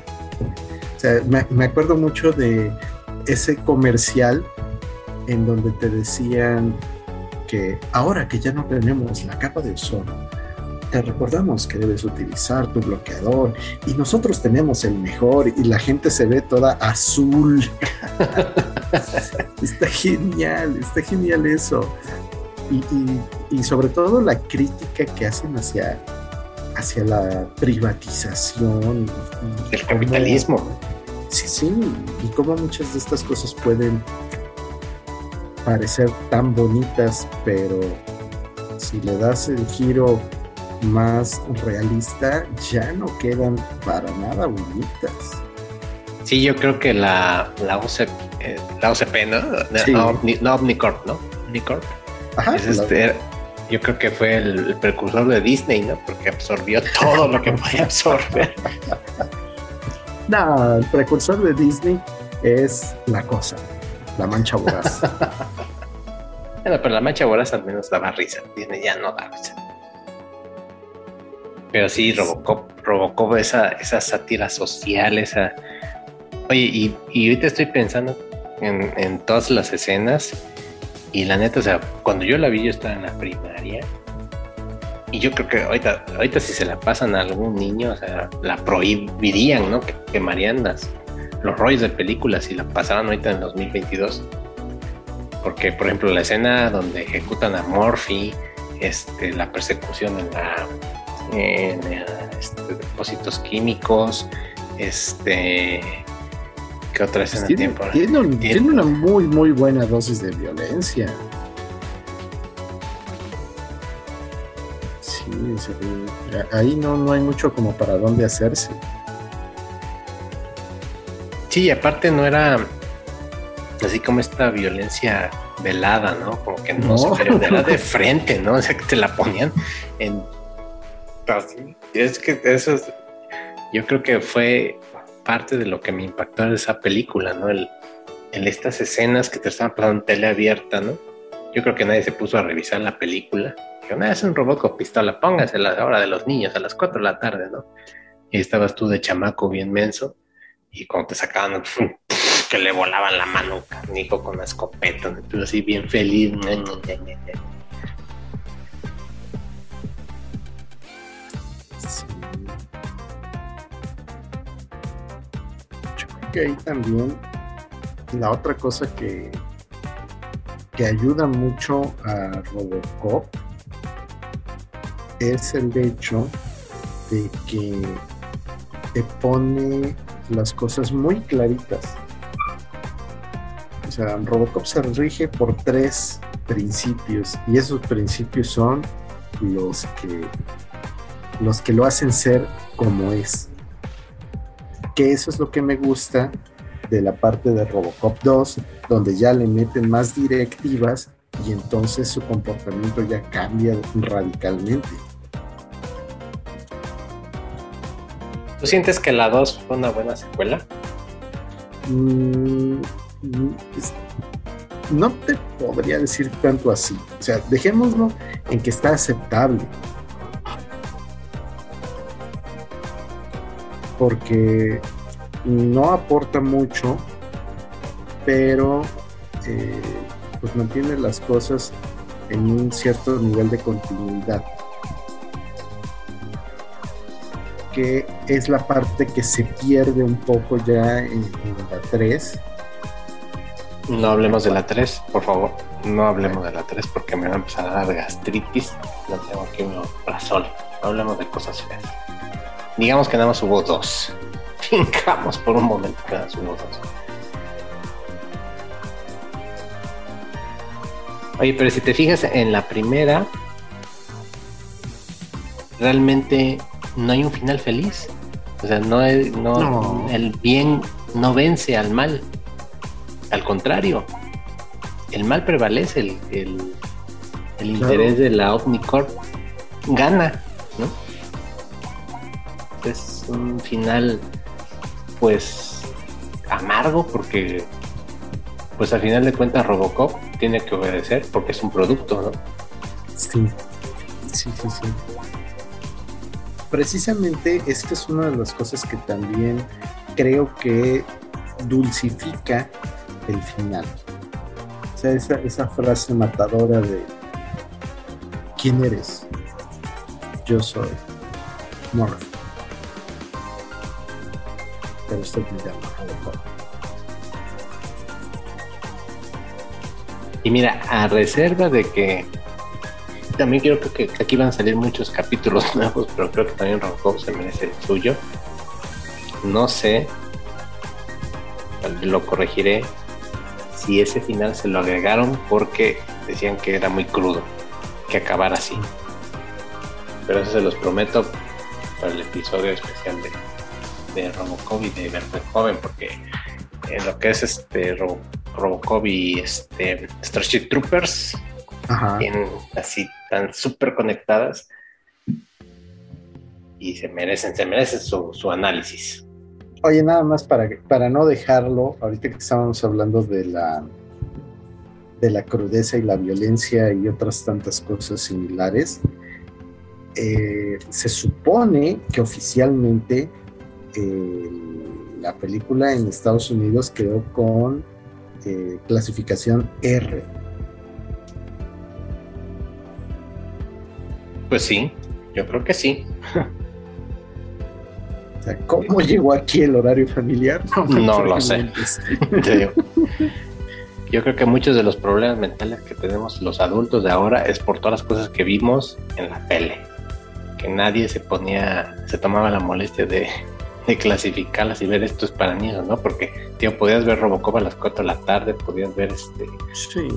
O sea, me, acuerdo mucho de ese comercial en donde te decían que ahora que ya no tenemos la capa de ozono, te recordamos que debes utilizar tu bloqueador y nosotros tenemos el mejor y la gente se ve toda azul. (laughs) está genial, está genial eso y, sobre todo la crítica que hacen hacia, hacia la privatización. El capitalismo. Sí, sí, y cómo muchas de estas cosas pueden parecer tan bonitas, pero si le das el giro más realista, ya no quedan para nada bonitas. Sí, yo creo que la, la, OCP, eh, la OCP, ¿no? No, no, Omnicorp, ¿no? Omnicorp este, yo creo que fue el, precursor de Disney, ¿no? Porque absorbió todo lo que podía absorber. (laughs) No, el precursor de Disney es la cosa, la mancha voraz. (laughs) bueno, pero la mancha voraz al menos daba risa. Disney ya no da risa. Pero sí, Robocop, Robocop esa, esa sátira social, esa... Oye, y, y ahorita estoy pensando en, en todas las escenas y la neta, o sea, cuando yo la vi, yo estaba en la primaria. Y yo creo que ahorita, ahorita si se la pasan a algún niño, o sea, la prohibirían, ¿no? Que quemarían las, los rollos de películas si la pasaran ahorita en 2022. Porque, por ejemplo, la escena donde ejecutan a Morphy, este, la persecución en la este, depósitos químicos, este ¿Qué otra escena pues tiene, tiene, tiene, una muy, muy buena dosis de violencia. Sí, ahí no, no hay mucho como para dónde hacerse. Sí, aparte no era así como esta violencia velada, ¿no? Como que no, se era de (laughs) frente, ¿no? O sea, que te la ponían en... Es que eso es... Yo creo que fue parte de lo que me impactó en esa película, ¿no? El, en estas escenas que te estaban pasando en tele abierta, ¿no? Yo creo que nadie se puso a revisar la película. Que no es un robot con pistola, póngase a la hora de los niños, a las 4 de la tarde, ¿no? Y estabas tú de chamaco bien menso, y cuando te sacaban, (laughs) que le volaban la mano un con la escopeta, tú así bien feliz. Que ahí también la otra cosa que, que ayuda mucho a Robocop es el hecho de que te pone las cosas muy claritas. O sea, Robocop se rige por tres principios y esos principios son los que los que lo hacen ser como es que eso es lo que me gusta de la parte de Robocop 2, donde ya le meten más directivas y entonces su comportamiento ya cambia radicalmente. ¿Tú sientes que la 2 fue una buena secuela? Mm, no te podría decir tanto así. O sea, dejémoslo en que está aceptable. Porque no aporta mucho, pero eh, pues mantiene las cosas en un cierto nivel de continuidad. Que es la parte que se pierde un poco ya en, la 3. No hablemos de la 3, por favor. No hablemos de la 3 porque me va a empezar a dar gastritis. No tengo aquí un sol. No hablemos de cosas feas. Digamos que nada más hubo dos. (laughs) Fincamos por un momento que nada más hubo dos. Oye, pero si te fijas en la primera, realmente no hay un final feliz. O sea, no, es, no, el bien no vence al mal. Al contrario, el mal prevalece, el, el, interés de la Omnicorp gana, ¿no? Es un final pues amargo porque pues al final de cuentas Robocop tiene que obedecer porque es un producto, ¿no? Sí, sí, sí, sí. Precisamente esta es una de las cosas que también creo que dulcifica el final. O sea, esa, esa frase matadora de ¿quién eres? Yo soy Morph pero me llama Y mira, a reserva de que también creo que, aquí van a salir muchos capítulos (laughs) nuevos, pero creo que también Robocop se merece el suyo. No sé, lo corregiré, si ese final se lo agregaron porque decían que era muy crudo, que acabara así. Pero eso se los prometo para el episodio especial de, de Robocop y de Joven, porque en lo que es este Robocop y este Starship Troopers, así tan súper conectadas y se merecen, se merecen su, su, análisis. Oye, nada más para, para no dejarlo, ahorita que estábamos hablando de la de la crudeza y la violencia y otras tantas cosas similares, eh, se supone que oficialmente la película en Estados Unidos quedó con eh, clasificación R. Pues sí, yo creo que sí. ¿cómo llegó aquí el horario familiar? No, lo sé. (laughs) yo creo que muchos de los problemas mentales que tenemos los adultos de ahora es por todas las cosas que vimos en la tele. Que nadie se ponía, se tomaba la molestia de, de clasificarlas y ver esto es para niños, ¿no? Porque, tío, podías ver Robocop a las 4 de la tarde, podías ver este. Sí.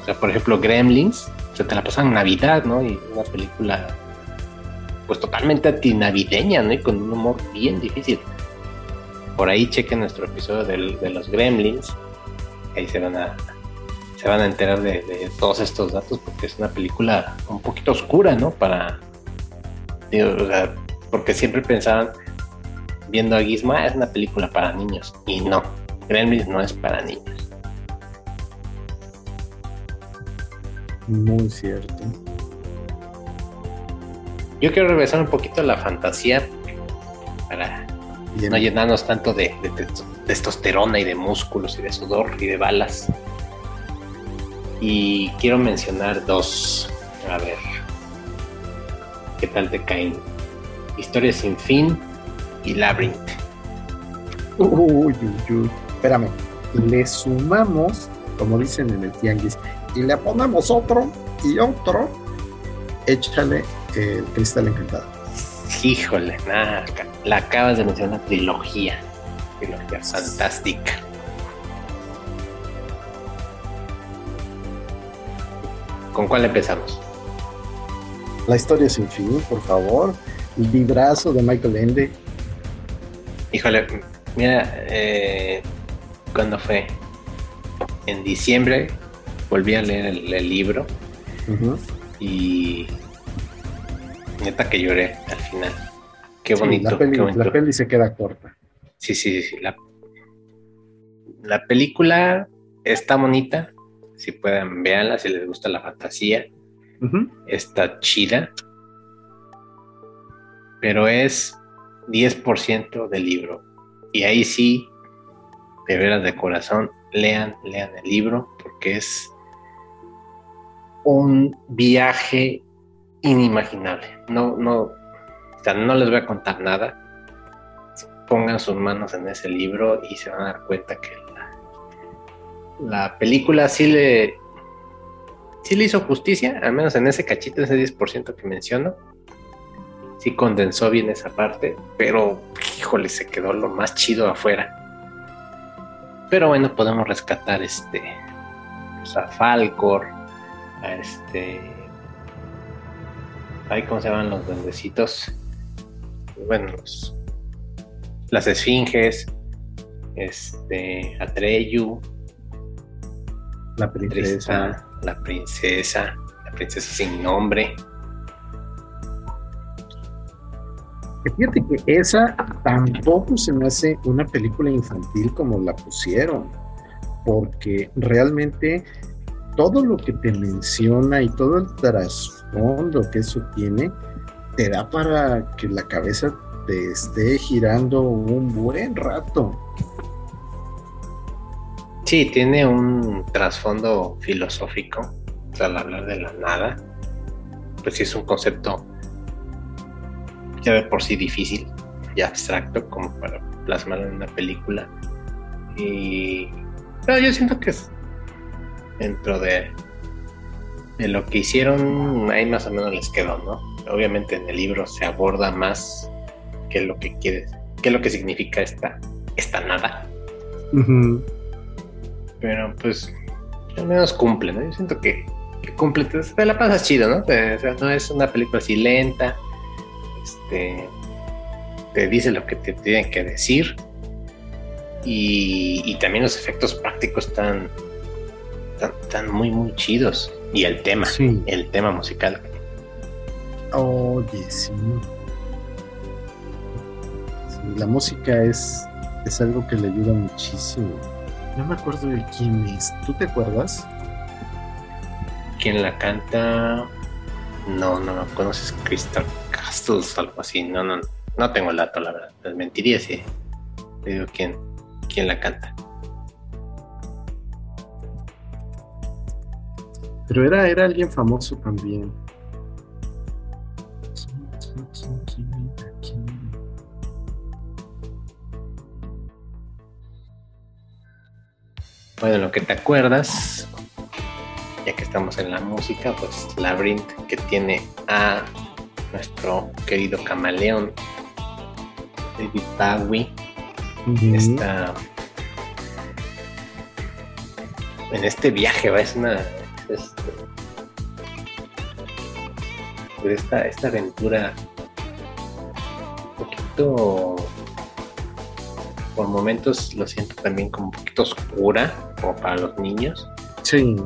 O sea, por ejemplo, Gremlins, o sea, te la pasan en Navidad, ¿no? Y una película, pues totalmente antinavideña, ¿no? Y con un humor bien difícil. Por ahí chequen nuestro episodio de los Gremlins, ahí se van a se van a enterar de, de, todos estos datos porque es una película un poquito oscura, ¿no? Para digo, o sea, porque siempre pensaban, viendo a Gizmo, es una película para niños. Y no, Gremlins no es para niños. Muy cierto. Yo quiero regresar un poquito a la fantasía para no llenarnos tanto de, testosterona y de músculos y de sudor y de balas. Y quiero mencionar dos. A ver. ¿Qué tal te caen? Historia sin fin y Labyrinth. Uy, uy, uy. Espérame. Le sumamos, como dicen en el tianguis, y le ponemos otro y otro. Échale el cristal encantado. Híjole, nada, la acabas de mencionar una trilogía. Trilogía fantástica. ¿Con cuál empezamos? La historia sin fin, por favor. El librazo de Michael Ende. Híjole, mira, eh, cuando fue? En diciembre volví a leer el, libro y neta que lloré al final. Qué bonito. la, peli, qué bonito. la peli se queda corta. Sí, sí, sí. La, la película está bonita. Si pueden, verla, si les gusta la fantasía. Está chida. Pero es 10% del libro. Y ahí sí, de veras de corazón, lean, lean el libro, porque es un viaje inimaginable. No, no, no les voy a contar nada. Pongan sus manos en ese libro y se van a dar cuenta que la, película sí le, sí le hizo justicia, al menos en ese cachito, ese 10% que menciono. Sí condensó bien esa parte, pero híjole, se quedó lo más chido afuera. Pero bueno, podemos rescatar este pues, a Falcor, a este ahí cómo se llaman los duendecitos bueno las esfinges este Atreyu la princesa. La princesa la princesa sin nombre fíjate que esa tampoco se me hace una película infantil como la pusieron porque realmente todo lo que te menciona y todo el trasfondo que eso tiene, te da para que la cabeza te esté girando un buen rato. Sí, tiene un trasfondo filosófico, o sea, al hablar de la nada, pues sí es un concepto ya de por sí difícil y abstracto como para plasmarlo en una película. Y pero yo siento que es dentro de, de lo que hicieron, ahí más o menos les quedó, ¿no? Obviamente en el libro se aborda más qué es lo que quiere, qué es lo que significa esta, esta nada. Pero pues al menos cumple, ¿no? Yo siento que, cumple, te, la pasas chido, ¿no? o sea, no es una película así lenta, este, te dice lo que te tienen que decir y, y también los efectos prácticos están están, muy, muy chidos. Y el tema, el tema musical. Oye, sí. La música es, es algo que le ayuda muchísimo. No me acuerdo de quién es. ¿Tú te acuerdas? ¿Quién la canta? No, no, no. ¿Conoces Crystal Castles? Algo así. No, no, no tengo el dato, la verdad. Les mentiría si te digo quién, quién la canta. Pero era, era alguien famoso también. Bueno, lo que te acuerdas, ya que estamos en la música, pues Labyrinth que tiene a nuestro querido camaleón David Bowie. Está en este viaje, ¿va? es una esta, esta aventura un poquito por momentos lo siento también como un poquito oscura como para los niños sí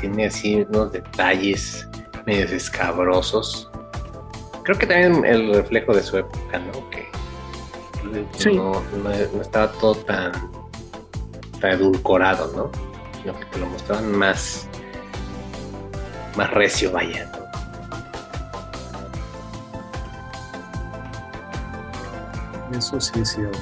tiene así unos detalles medios escabrosos creo que también el reflejo de su época no que no, no, estaba todo tan, tan edulcorado no lo que te lo mostraban más más recio, vaya. Eso sí es cierto.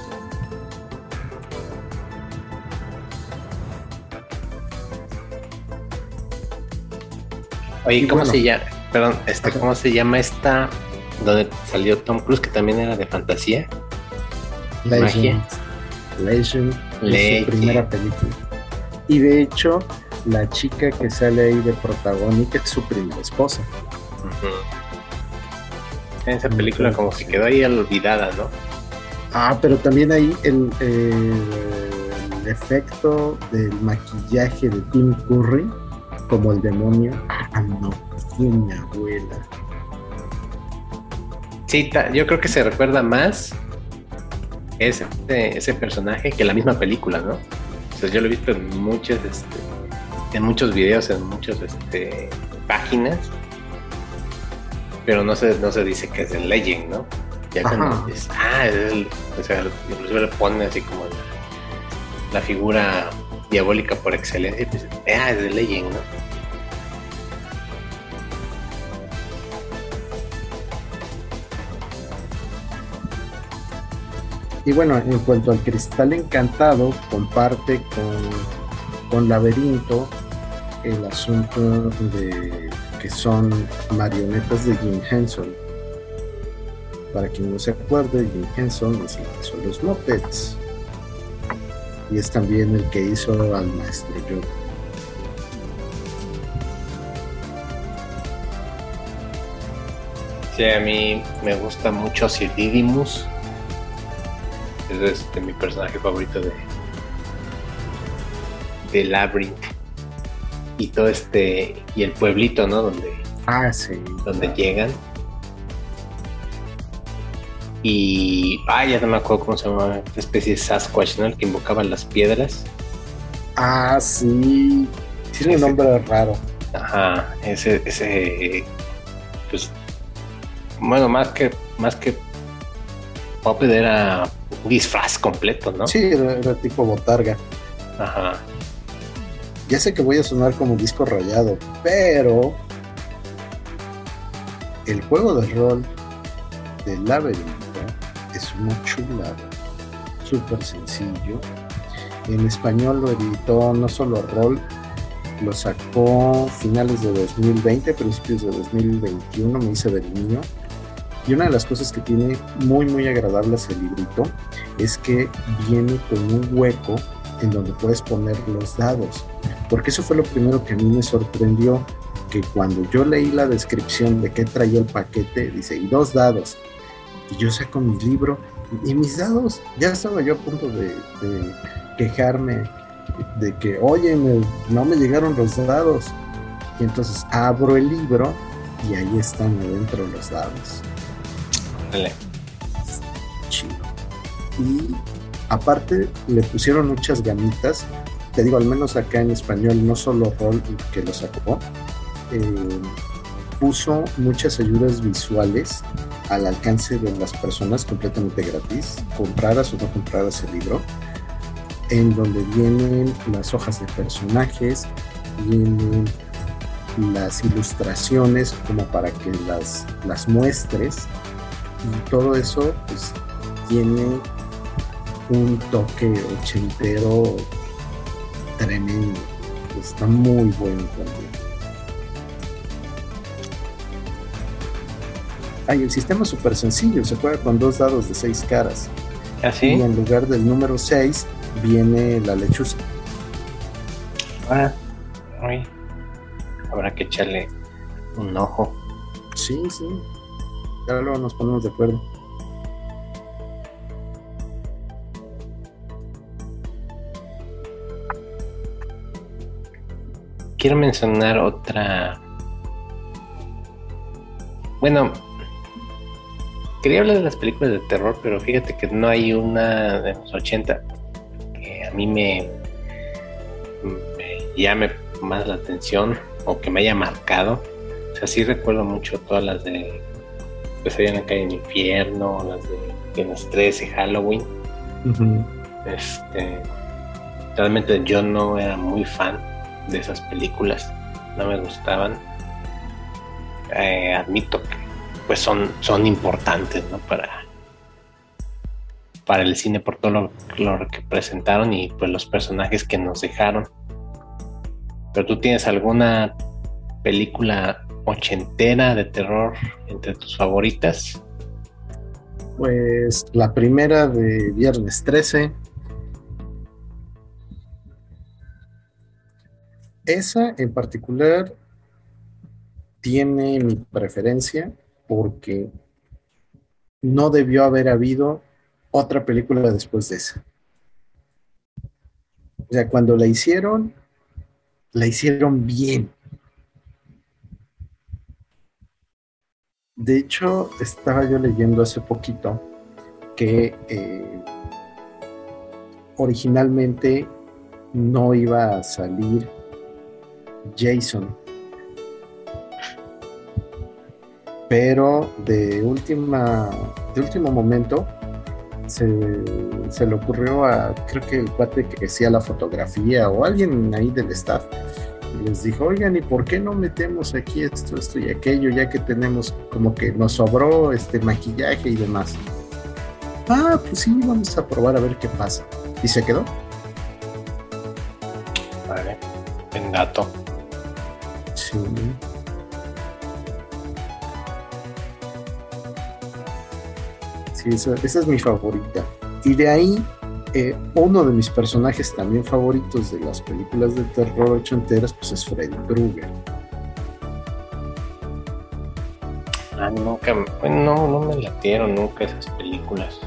Oye, ¿cómo se llama? Perdón, este, ¿cómo se llama esta donde salió Tom Cruise que también era de fantasía? Legend. Legend. Legend. su primera película. Y de hecho, la chica que sale ahí de protagónica es su primera esposa. En esa película como que quedó ahí olvidada, ¿no? Ah, pero también ahí el, el efecto del maquillaje de Tim Curry como el demonio. Ah, no, mi abuela. Sí, yo creo que se recuerda más ese, ese personaje que la misma película, ¿no? O sea, yo lo he visto en muchos, este, en muchos videos, en muchas este, páginas, pero no se, no se dice que es el Legend, ¿no? Ya cuando dices, ah, es el, o sea, inclusive le ponen así como la, figura diabólica por excelencia, pues, es el Legend. Y bueno, en cuanto al cristal encantado, comparte con, con Laberinto el asunto de que son marionetas de Jim Henson. Para quien no se acuerde, Jim Henson es el hizo los Muppets. Y es también el que hizo al maestro Yoda. Sí, a mí me gusta mucho Sir Didymus es este, mi personaje favorito de, de Labyrinth. Y todo este. Y el pueblito, ¿no? Donde. Ah, sí. Donde llegan. Y. Ah, ya no me acuerdo cómo se llama. Esta especie de Sasquatch, ¿no? El que invocaba las piedras. Ah, sí. Tiene un nombre raro. Ajá. Ese. ese pues. Bueno, más que. Más que. Puppet era disfraz completo, ¿no? Sí, era, tipo botarga. Ajá. Ya sé que voy a sonar como disco rayado, pero el juego de rol del laberinto una chulada, súper sencillo. En español lo editó no solo Rol, lo sacó finales de 2020, principios de 2021, me hice del niño y una de las cosas que tiene muy, muy agradable ese librito es que viene con un hueco en donde puedes poner los dados. Porque eso fue lo primero que a mí me sorprendió, que cuando yo leí la descripción de qué traía el paquete, dice, y dos dados. Y yo saco mi libro y mis dados, ya estaba yo a punto de, quejarme de que, oye, no me llegaron los dados. Y entonces abro el libro y ahí están adentro los dados. Chido. Y aparte le pusieron muchas gamitas. Te digo, al menos acá en español, no solo Roll que lo sacó, eh, puso muchas ayudas visuales al alcance de las personas completamente gratis, compraras o no compraras el libro, en donde vienen las hojas de personajes, vienen las ilustraciones como para que las, las muestres y todo eso pues tiene un toque ochentero tremendo. Está muy bueno también. Ay, el sistema es súper sencillo, se juega con dos dados de seis caras. ¿Así? ¿Ah, y en lugar del número 6 viene la lechuza. Ah, habrá que echarle un ojo. Sí, sí. Ya luego nos ponemos de acuerdo. Quiero mencionar otra. Bueno, quería hablar de las películas de terror, pero fíjate que no hay una de los 80 que a mí me, me llame más la atención o que me haya marcado. O sea, sí recuerdo mucho todas las de habían acá en Infierno, las de Viernes 13, Halloween. Este, realmente yo no era muy fan de esas películas, no me gustaban. eh, admito que pues son, son importantes, ¿no? Para, para el cine por todo lo, lo, que presentaron y pues los personajes que nos dejaron. Pero tú tienes alguna película ochentera de terror entre tus favoritas? Pues la primera de Viernes 13. Esa en particular tiene mi preferencia porque no debió haber habido otra película después de esa. O sea, cuando la hicieron, la hicieron bien. De hecho, estaba yo leyendo hace poquito que eh, originalmente no iba a salir Jason. Pero de última, de último momento se, le ocurrió a, creo que el cuate que hacía la fotografía o alguien ahí del staff, les dijo, oigan, ¿y por qué no metemos aquí esto, esto y aquello, ya que tenemos como que nos sobró este maquillaje y demás? Ah, pues sí, vamos a probar a ver qué pasa. ¿Y se quedó? Vale, en dato. Sí, esa, esa es mi favorita. Y de ahí eh, uno de mis personajes también favoritos de las películas de terror ochenteras pues es Freddy Krueger. Ah, nunca, no, no me latieron nunca esas películas.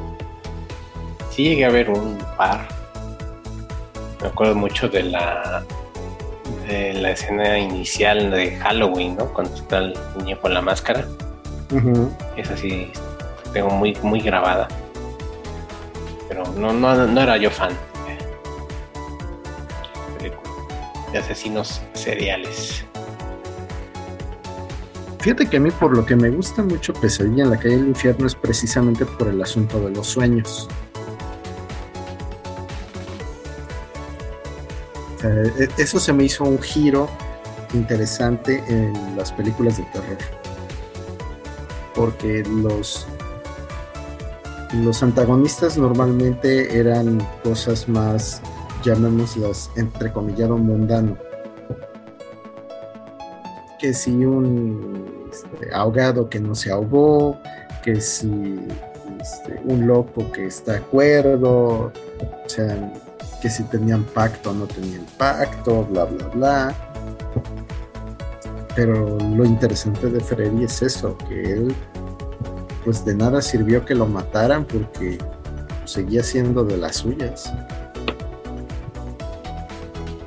Sí llegué a ver un par. Me acuerdo mucho de la de la escena inicial de Halloween, ¿no? Cuando está el niño con la máscara. Esa sí tengo muy, muy grabada pero no, no, no era yo fan de asesinos seriales. Fíjate que a mí por lo que me gusta mucho Pesadilla en la calle del infierno es precisamente por el asunto de los sueños. E, eso se me hizo un giro interesante en las películas de terror. Porque los los antagonistas normalmente eran cosas más, llamémoslas, entrecomillado mundano. Que si un este, ahogado que no se ahogó, que si este, un loco que está acuerdo, o sea, que si tenían pacto o no tenían pacto, bla, bla, bla. Pero lo interesante de Freddy es eso, que él pues de nada sirvió que lo mataran porque seguía siendo de las suyas.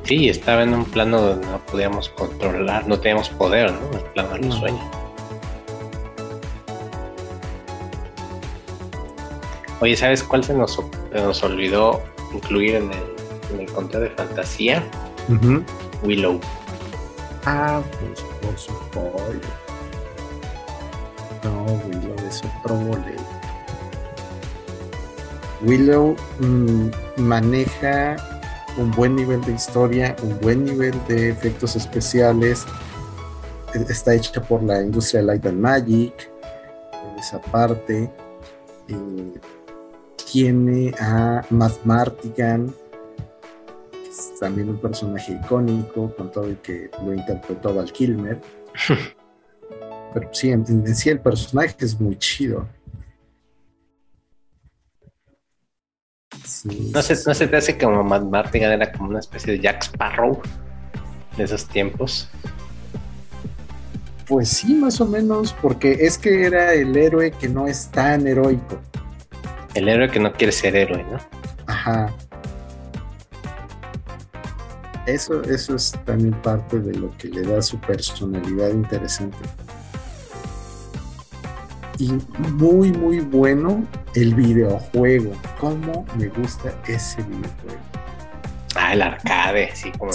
Sí, estaba en un plano donde no podíamos controlar, no teníamos poder, ¿no? El plano de los sueños. Oye, ¿sabes cuál se nos, nos olvidó incluir en el, en el conteo de fantasía? Willow. Ah, pues por supuesto. No, Willow es otro boleto. Willow mm, maneja un buen nivel de historia, un buen nivel de efectos especiales. E, está hecha por la industria Light and Magic, en esa parte. tiene a Matt Martigan, que es también un personaje icónico, con todo el que lo interpretó Val Kilmer. (laughs) Pero sí, en, sí el personaje es muy chido. no, se, no se te hace como Matt Martin era como una especie de Jack Sparrow de esos tiempos. Pues sí, más o menos, porque es que era el héroe que no es tan heroico. El héroe que no quiere ser héroe, ¿no? Ajá. Eso, eso es también parte de lo que le da su personalidad interesante y muy muy bueno el videojuego. ¿Cómo me gusta ese videojuego? Ah, el arcade, sí, como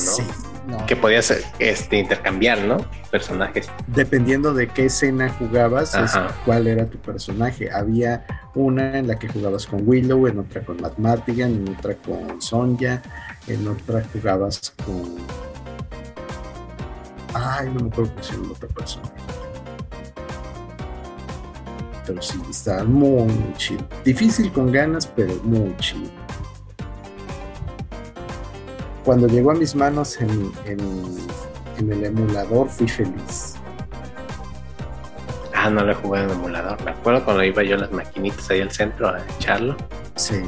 no. Que podías este, intercambiar, ¿no? Personajes. Dependiendo de qué escena jugabas, cuál era tu personaje. Había una en la que jugabas con Willow, en otra con Matt Martigan, en otra con Sonja, en otra jugabas con. Ay, no me acuerdo cómo se llama otra persona pero sí, está muy, muy chido. Difícil con ganas, pero muy chido. Cuando llegó a mis manos en, en el emulador, fui feliz. Ah, no lo jugado en emulador. Me acuerdo cuando iba yo a las maquinitas ahí al centro a echarlo. Sí.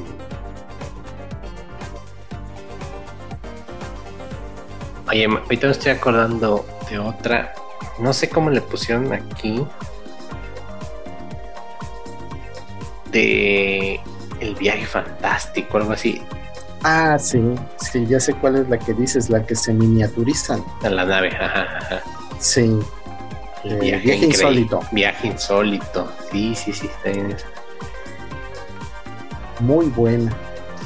Oye, ahorita me estoy acordando de otra. No sé cómo le pusieron aquí. De El viaje fantástico, algo así. Ah, sí, sí, ya sé cuál es la que dices, la que se miniaturizan. En la nave, ajá, ajá. Sí. El viaje, insólito. Viaje insólito. Sí, sí, sí, está bien eso. Muy buena.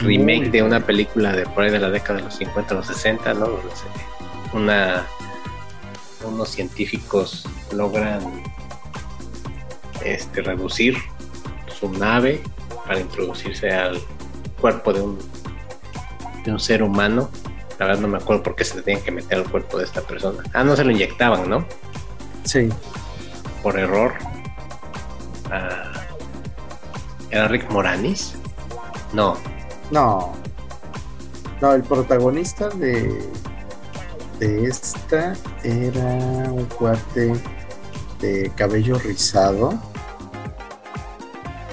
Remake de una película de por ahí de la década de los 50, los 60, ¿no? una, unos científicos logran este, reducir su nave para introducirse al cuerpo de un, de un ser humano. La verdad no me acuerdo por qué se tenían que meter al cuerpo de esta persona. Ah, no se lo inyectaban, ¿no? Sí. Por error. Ah, ¿Era Rick Moranis? No. No. No, el protagonista de de esta era un cuate de cabello rizado,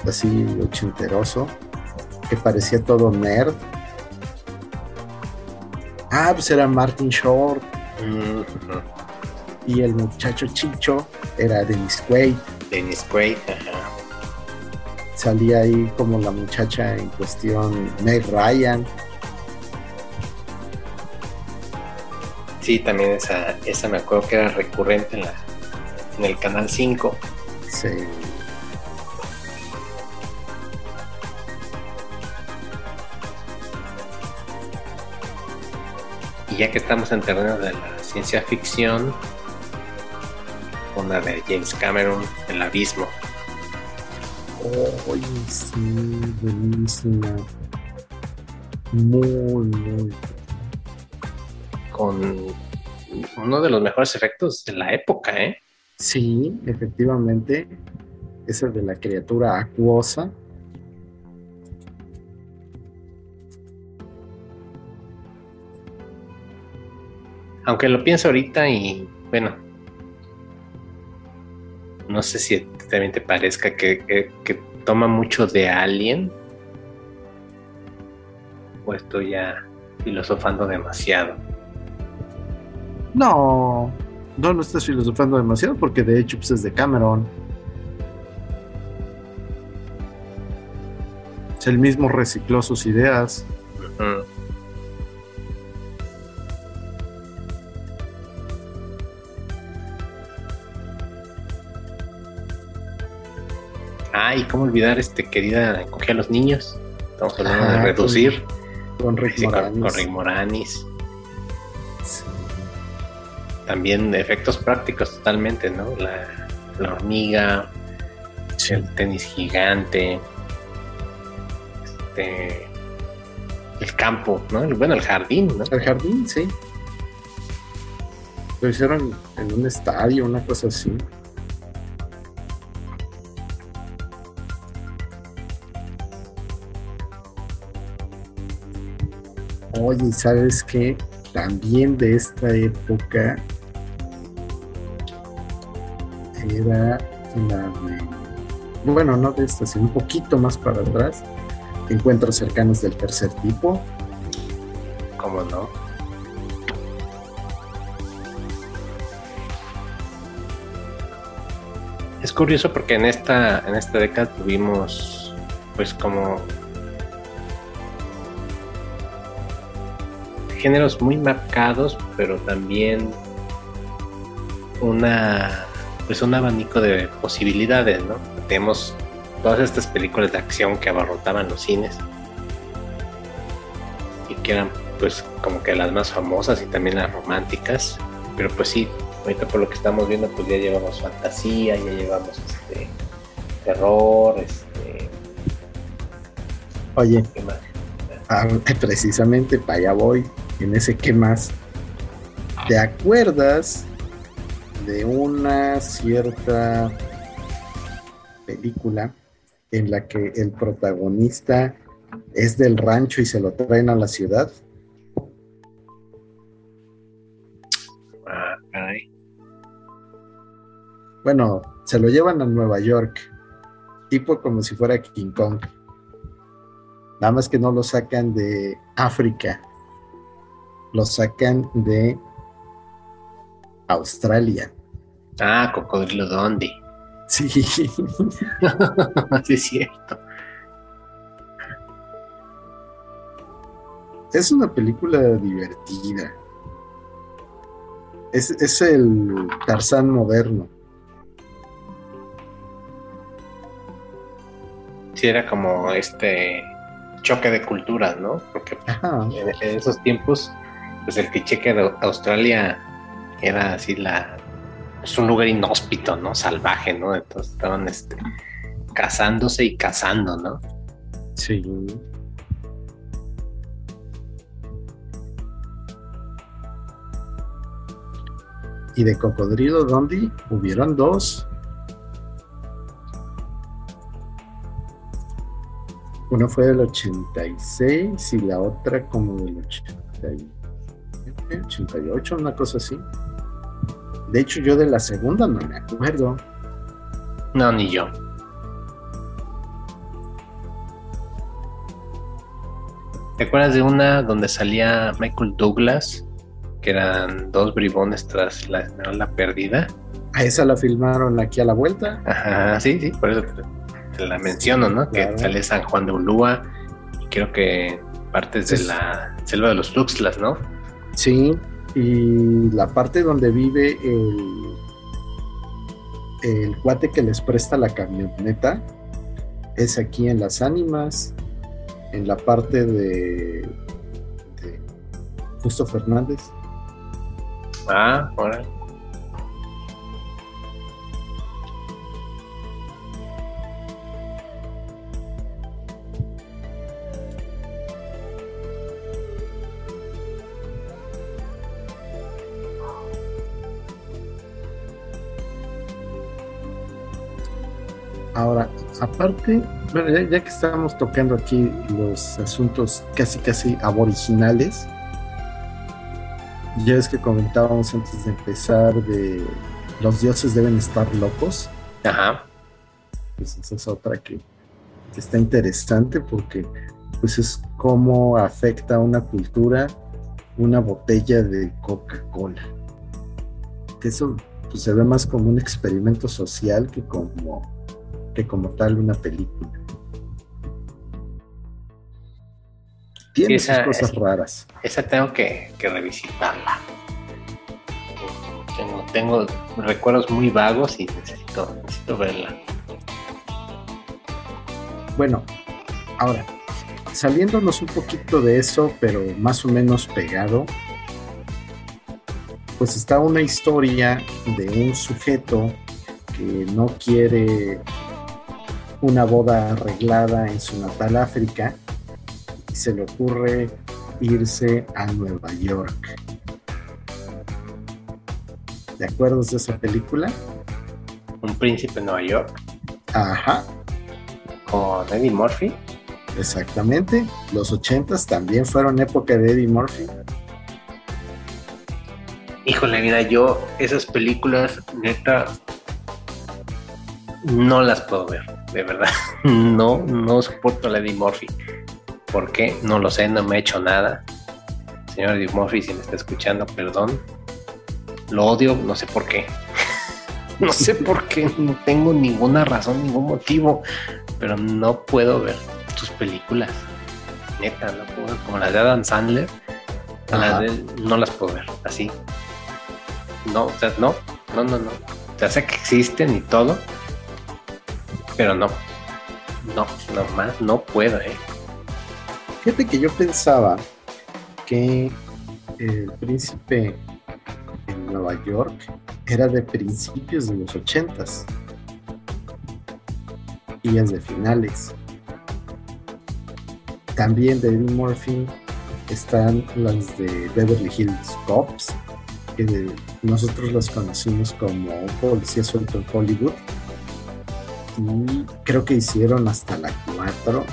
así ochenteroso, que parecía todo nerd. Ah, pues era Martin Short. Y el muchacho Chicho era Dennis Quaid. Dennis Quaid, ajá. Salía ahí como la muchacha en cuestión, Meg Ryan. Sí, también esa, esa me acuerdo que era recurrente en, la, en el canal 5. Sí. Y ya que estamos en terreno de la ciencia ficción, una de James Cameron, El Abismo. Oh, sí, buenísima. Muy, muy con uno de los mejores efectos de la época, ¿eh? Sí, efectivamente. Ese de la criatura acuosa. Aunque lo pienso ahorita y bueno, no sé si también te parezca que, toma mucho de Alien o estoy ya filosofando demasiado. No, no, no estás filosofando demasiado porque de hecho pues, es de Cameron. El mismo recicló sus ideas. Ah, y cómo olvidar, este querida, coger a los niños. Estamos hablando de reducir. Con, Rick Moranis. Con Rick Moranis también efectos prácticos totalmente, ¿no? La, hormiga, el tenis gigante, este, el campo, ¿no? bueno, el jardín, ¿no? El jardín, sí. Lo hicieron en un estadio, una cosa así. Oye, ¿sabes qué? También de esta época era la de, bueno, no de esta, sino un poquito más para atrás, encuentros cercanos del tercer tipo. ¿Cómo no? Es curioso porque en esta, en esta década tuvimos pues como géneros muy marcados, pero también una pues un abanico de posibilidades, ¿no? Tenemos todas estas películas de acción que abarrotaban los cines y que eran pues como que las más famosas y también las románticas, pero pues sí, ahorita por lo que estamos viendo pues ya llevamos fantasía, ya llevamos este terror, este Oye, ah, (laughs) precisamente para allá voy, en ese qué más. ¿Te acuerdas de una cierta película en la que el protagonista es del rancho y se lo traen a la ciudad. Ah, bueno, se lo llevan a Nueva York, tipo como si fuera King Kong. Nada más que no lo sacan de África, lo sacan de Australia. Ah, Cocodrilo Dondi. Sí. (laughs) sí, es cierto. Es una película divertida. Es, es el Tarzán moderno. Sí, era como este choque de culturas, ¿no? Porque Ajá. en, en esos tiempos, pues el cliché que de Australia era así la es un lugar inhóspito, ¿no? Salvaje, ¿no? Entonces estaban este casándose y cazando, ¿no? Sí. Y de Cocodrilo Dondi hubieron dos. Una fue del 86 y la otra como del 87, 88, una cosa así. De hecho, yo de la segunda no me acuerdo. No, ni yo. ¿Te acuerdas de una donde salía Michael Douglas? Que eran dos bribones tras la Esmeralda perdida. A esa la filmaron aquí a la vuelta. Ajá, sí, sí, por eso te, te la menciono, ¿no? Claro. Que sale San Juan de Ulúa y creo que partes de la selva de los Tuxtlas, ¿no? Sí, y la parte donde vive el, el cuate que les presta la camioneta es aquí en Las Ánimas, en la parte de, Justo Fernández. Ah, ahora. Ahora, aparte, bueno, ya, ya que estamos tocando aquí los asuntos casi casi aboriginales, ya es que comentábamos antes de empezar de los dioses deben estar locos. Ajá. pues esa es otra que, que está interesante porque pues es cómo afecta a una cultura una botella de Coca-Cola. Que eso pues, se ve más como un experimento social que como, que como tal una película. Tiene esa- sus cosas esa- raras. Esa tengo que, que revisitarla. Tengo, tengo recuerdos muy vagos y necesito, necesito verla. Bueno, ahora, saliéndonos un poquito de eso, pero más o menos pegado, pues está una historia de un sujeto que no quiere una boda arreglada en su natal África y se le ocurre irse a Nueva York. ¿De acuerdo de esa película? Un príncipe en Nueva York Ajá, con Eddie Murphy. Exactamente. Los ochentas también fueron época de Eddie Murphy. Híjole, mira, yo esas películas, neta, no las puedo ver, de verdad. (laughs) No, no soporto a Eddie Murphy. ¿Por qué? No lo sé, no me ha hecho nada. Señor Eddie Murphy, si me está escuchando, perdón. Lo odio, no sé por qué. (laughs) No sé por qué, no tengo ninguna razón, ningún motivo, pero no puedo ver sus películas. Neta, no puedo, como las de Adam Sandler, las Ajá. de él, no las puedo ver así. No, o sea, no, no, no, no. O sea, sé que existen y todo, pero no. No, no más, no puedo, eh. Fíjate que yo pensaba que el príncipe en Nueva York era de principios de los ochentas y es de finales. También de Eddie Murphy están las de Beverly Hills Cops, que nosotros las conocimos como policía suelto en Hollywood. Y creo que hicieron hasta la 4.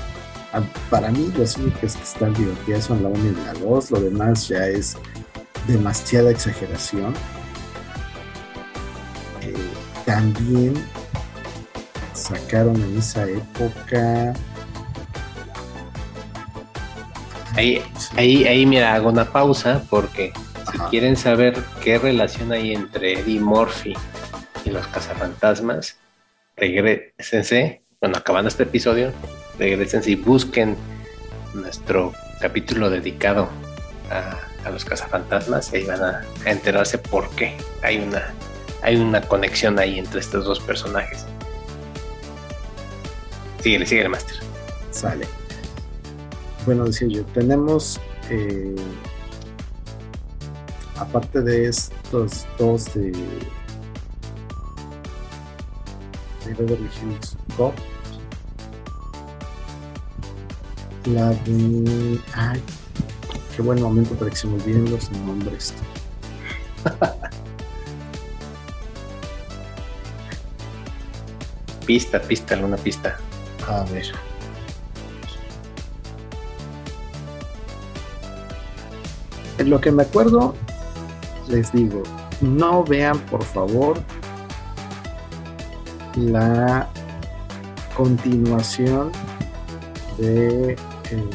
Ah, para mí las únicas que están divertidas son la 1 y la 2, lo demás ya es demasiada exageración. Eh, también sacaron en esa época Ahí, ahí, ahí, mira, hago una pausa porque si quieren saber qué relación hay entre Eddie Murphy y los cazafantasmas, regresense, bueno, acabando este episodio, regresense y busquen nuestro capítulo dedicado a, los cazafantasmas y ahí van a, enterarse por qué hay una, hay una conexión ahí entre estos dos personajes. Síguele, síguele, Master. Sale bueno, decía yo, tenemos, eh, aparte de estos dos de Beverly Hills Cop, la de. Ay, qué buen momento para que se me olviden los nombres. (laughs) pista, pista, alguna pista. A ver. En lo que me acuerdo, les digo, no vean por favor la continuación de El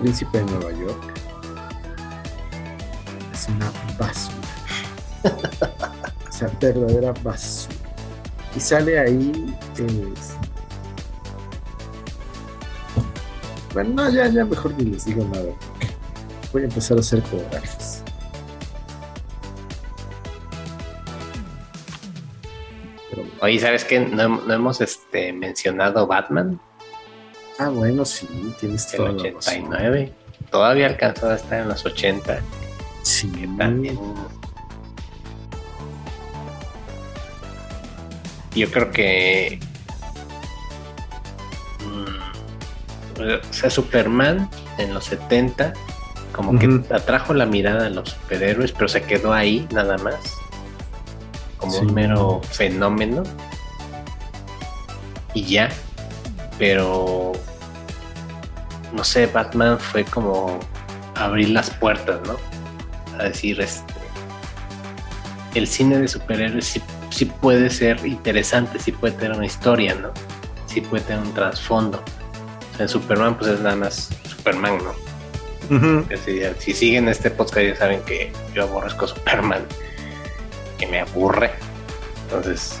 Príncipe de Nueva York. Es una basura. (laughs) o sea, verdadera basura. Y sale ahí. bueno, no, ya, ya mejor ni les digo nada voy a empezar a hacer corajes. Oye, ¿sabes qué? No, hemos este, mencionado Batman. Ah, bueno, sí, tienes todo. El 89. Todavía alcanzó a estar en los 80. Sí. Que también. Yo creo que. Mm, o sea, Superman en los 70 como que atrajo la mirada de los superhéroes, pero se quedó ahí nada más. Como un mero fenómeno. Y ya. Pero. No sé, Batman fue como abrir las puertas, ¿no? A decir, este. El cine de superhéroes sí, puede ser interesante, sí puede tener una historia, ¿no? Sí puede tener un trasfondo. en Superman, pues es nada más Superman, ¿no? si, siguen este podcast ya saben que yo aborrezco Superman, que me aburre. Entonces,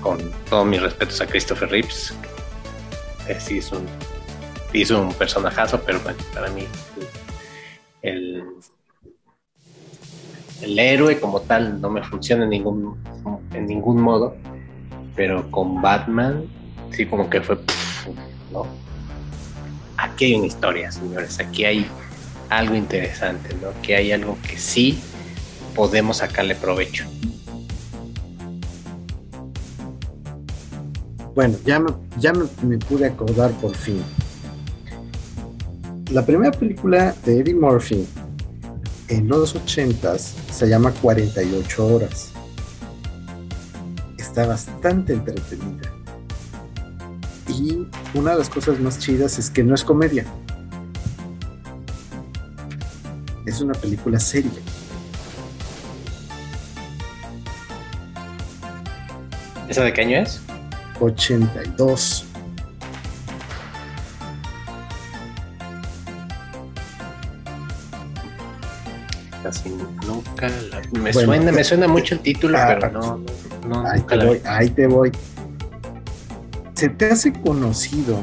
con todos mis respetos a Christopher Reeves, que sí es un, un personajazo, pero para mí el, el héroe como tal no me funciona en ningún, en ningún modo, pero con Batman sí como que fue, ¿no? aquí hay una historia, señores, aquí hay algo interesante, ¿no? Que hay algo que sí podemos sacarle provecho. Bueno, ya me, ya me, pude acordar por fin. La primera película de Eddie Murphy en los ochentas se llama 48 horas. Está bastante entretenida. Y una de las cosas más chidas es que no es comedia. Es una película seria. ¿Esa de qué año es? 82. Casi nunca me, suena, me suena mucho el título, ah, pero no, no, ahí, te voy, ahí te voy se te hace conocido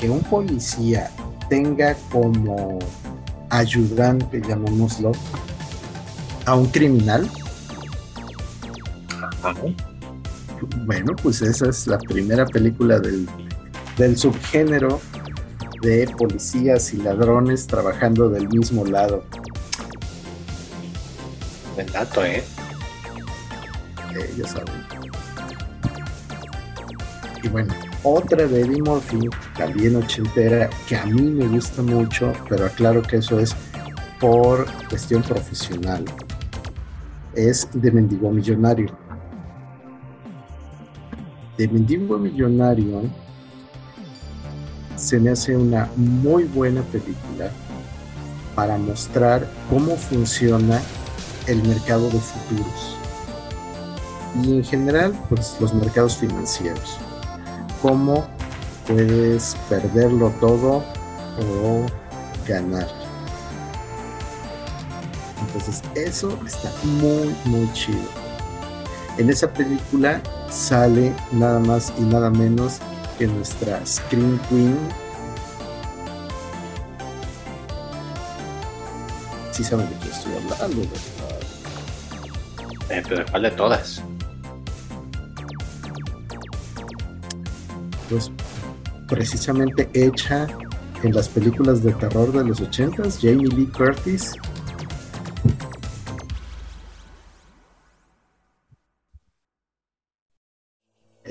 que un policía tenga como ayudante, llamémoslo, a un criminal? Bueno, pues esa es la primera película del, del subgénero de policías y ladrones trabajando del mismo lado. Buen dato, ¿eh? eh ya saben. Y bueno, otra de Eddie Murphy, también ochentera, que a mí me gusta mucho, pero aclaro que eso es por cuestión profesional. Es de Mendigo Millonario. De Mendigo Millonario se me hace una muy buena película para mostrar cómo funciona el mercado de futuros. Y en general pues los mercados financieros. Cómo puedes perderlo todo o ganar entonces eso está muy muy chido en esa película sale nada más y nada menos que nuestra Screen Queen. Sí saben de qué estoy hablando, Eh, pero ¿cuál de todas? Pues precisamente hecha en las películas de terror de los ochentas, Jamie Lee Curtis.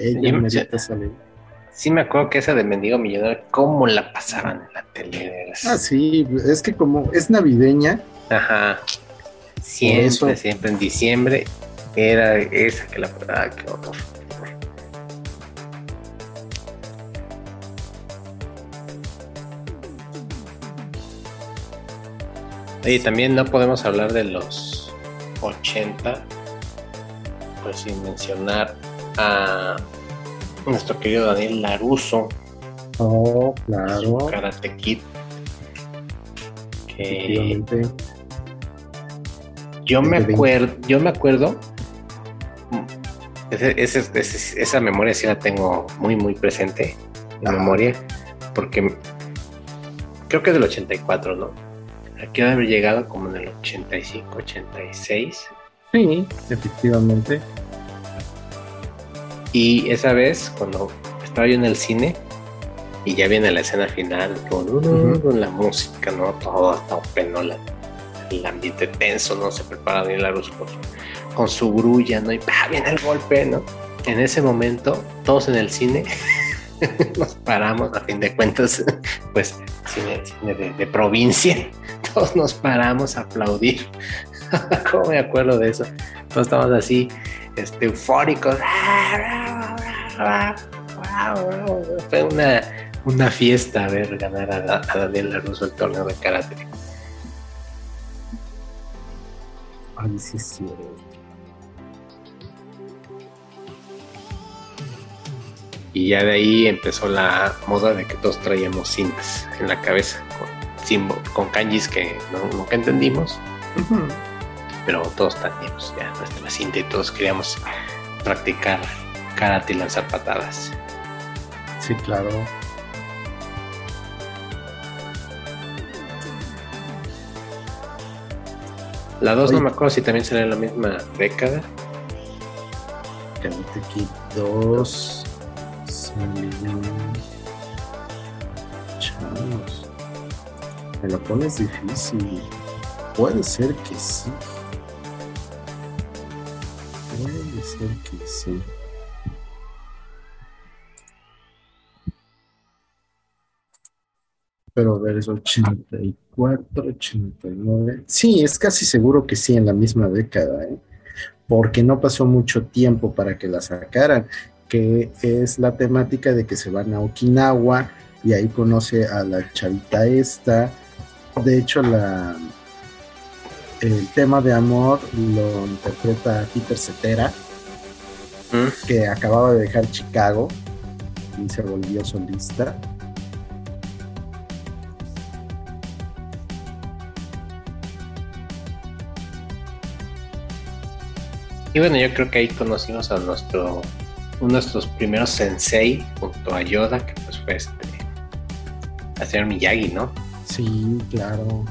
Ella me sí me acuerdo que esa de Mendigo Millonario, cómo la pasaban en la tele. Ah, sí, es que como es navideña. Ajá. Siempre, siempre en diciembre era esa que la. Ah, qué horror. Oye, también no podemos hablar de los 80, pues sin mencionar a nuestro querido Daniel Laruso. Oh, claro. Karate Kid. yo me acuerdo, yo me acuerdo. esa memoria sí la tengo muy, muy presente. La memoria. Porque creo que es del 84, ¿no? Aquí debe haber llegado como en el 85, 86. Sí, efectivamente. Y esa vez, cuando estaba yo en el cine, y ya viene la escena final con, la música, ¿no? Todo hasta peno, el ambiente tenso, ¿no? Se prepara bien la luz con, su grulla, ¿no? Y viene el golpe, ¿no? En ese momento, todos en el cine (laughs) nos paramos, a fin de cuentas, pues cine, de, de, provincia, (laughs) todos nos paramos a aplaudir. (laughs) ¿Cómo me acuerdo de eso? Todos estamos así este, eufóricos. Fue una, una fiesta ver ganar a, a Daniel Laruso el torneo de karate. Ay, sí, sí. Y ya de ahí empezó la moda de que todos traíamos cintas en la cabeza con, con kanjis que nunca entendimos pero todos teníamos ya nuestra cinta y todos queríamos practicar karate y lanzar patadas. Sí, claro. La 2 no me acuerdo si también será en la misma década. Karate Kid 2 Chavos. Me lo pones difícil. Puede ser que sí. Ser que sí. Pero a ver, es 84, 89. Sí, es casi seguro que sí, en la misma década, ¿eh? porque no pasó mucho tiempo para que la sacaran, que es la temática de que se van a Okinawa y ahí conoce a la chavita esta. De hecho, la, el tema de amor lo interpreta Peter Cetera, mm. que acababa de dejar Chicago y se volvió solista. Y bueno, yo creo que ahí conocimos a nuestro uno de nuestros primeros sensei junto a Yoda, que pues fue este a señor Miyagi, ¿no? Sí, claro.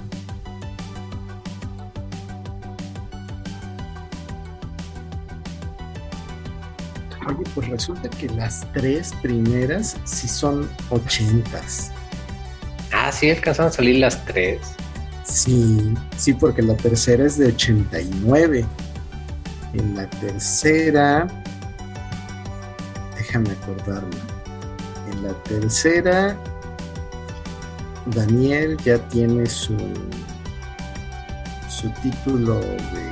Oye, pues resulta que las tres primeras sí son ochentas. Ah, sí, alcanzaron a salir las tres. Sí, sí, porque la tercera es de 89. En la tercera, déjame acordarme. En la tercera, Daniel ya tiene su su título de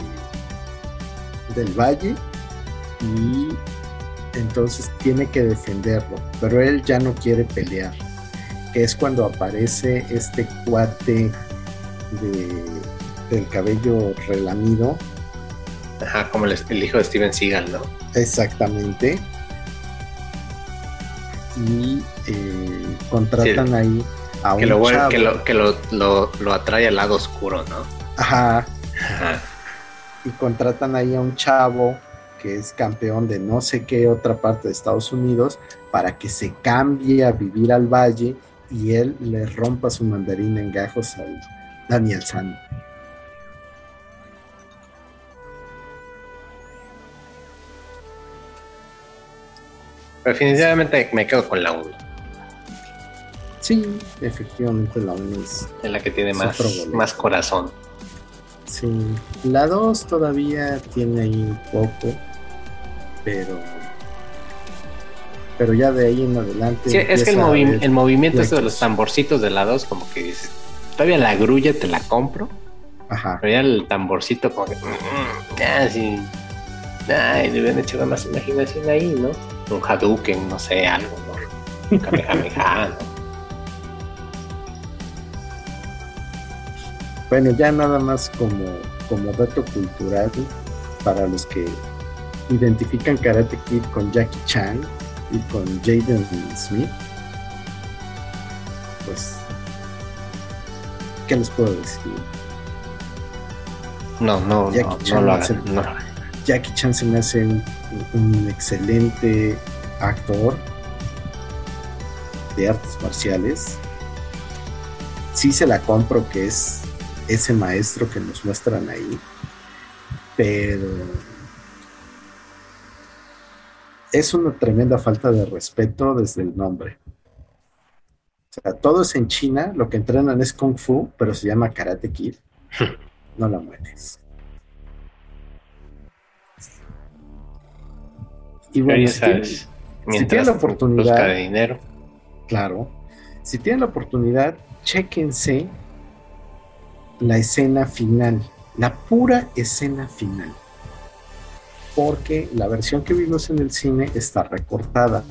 del Valle y entonces tiene que defenderlo, pero él ya no quiere pelear, que es cuando aparece este cuate de, del cabello relamido. Ajá, como el, hijo de Steven Seagal, ¿no? Exactamente. Y eh, contratan ahí a que un lo, chavo. Que, lo, que lo, lo, lo atrae al lado oscuro, ¿no? Ajá. Ajá. Y contratan ahí a un chavo que es campeón de no sé qué otra parte de Estados Unidos para que se cambie a vivir al valle y él le rompa su mandarín en gajos al Daniel San. Definitivamente me quedo con la 1. Sí, efectivamente la 1 es, la que tiene más, más corazón. Sí, la 2 todavía tiene ahí un poco, pero pero ya de ahí en adelante. Sí, es que el, movi- el movimiento de los tamborcitos de la 2, como que dices, todavía la grulla te la compro, Ajá. pero ya el tamborcito como que... mm, Ya, sí. Ay, le hubieran hecho más imaginación ahí, ¿no? Un Hadouken, no sé, algo, ¿no? Un Kamehameha, (laughs) ¿no? Bueno, ya nada más como, como dato cultural para los que identifican Karate Kid con Jackie Chan y con Jaden Smith, pues, ¿qué les puedo decir? No, no, Jackie no, no lo no. Jackie Chan se me hace un, un excelente actor de artes marciales. Sí se la compro que es ese maestro que nos muestran ahí, pero es una tremenda falta de respeto desde el nombre. O sea, todo es en China, lo que entrenan es Kung Fu, pero se llama Karate Kid. (laughs) No la mueres. Y bueno, si tienen- sabes, tienen la oportunidad- de dinero. Claro. Si tienen la oportunidad, chéquense la escena final, la pura escena final. Porque la versión que vimos en el cine está recortada.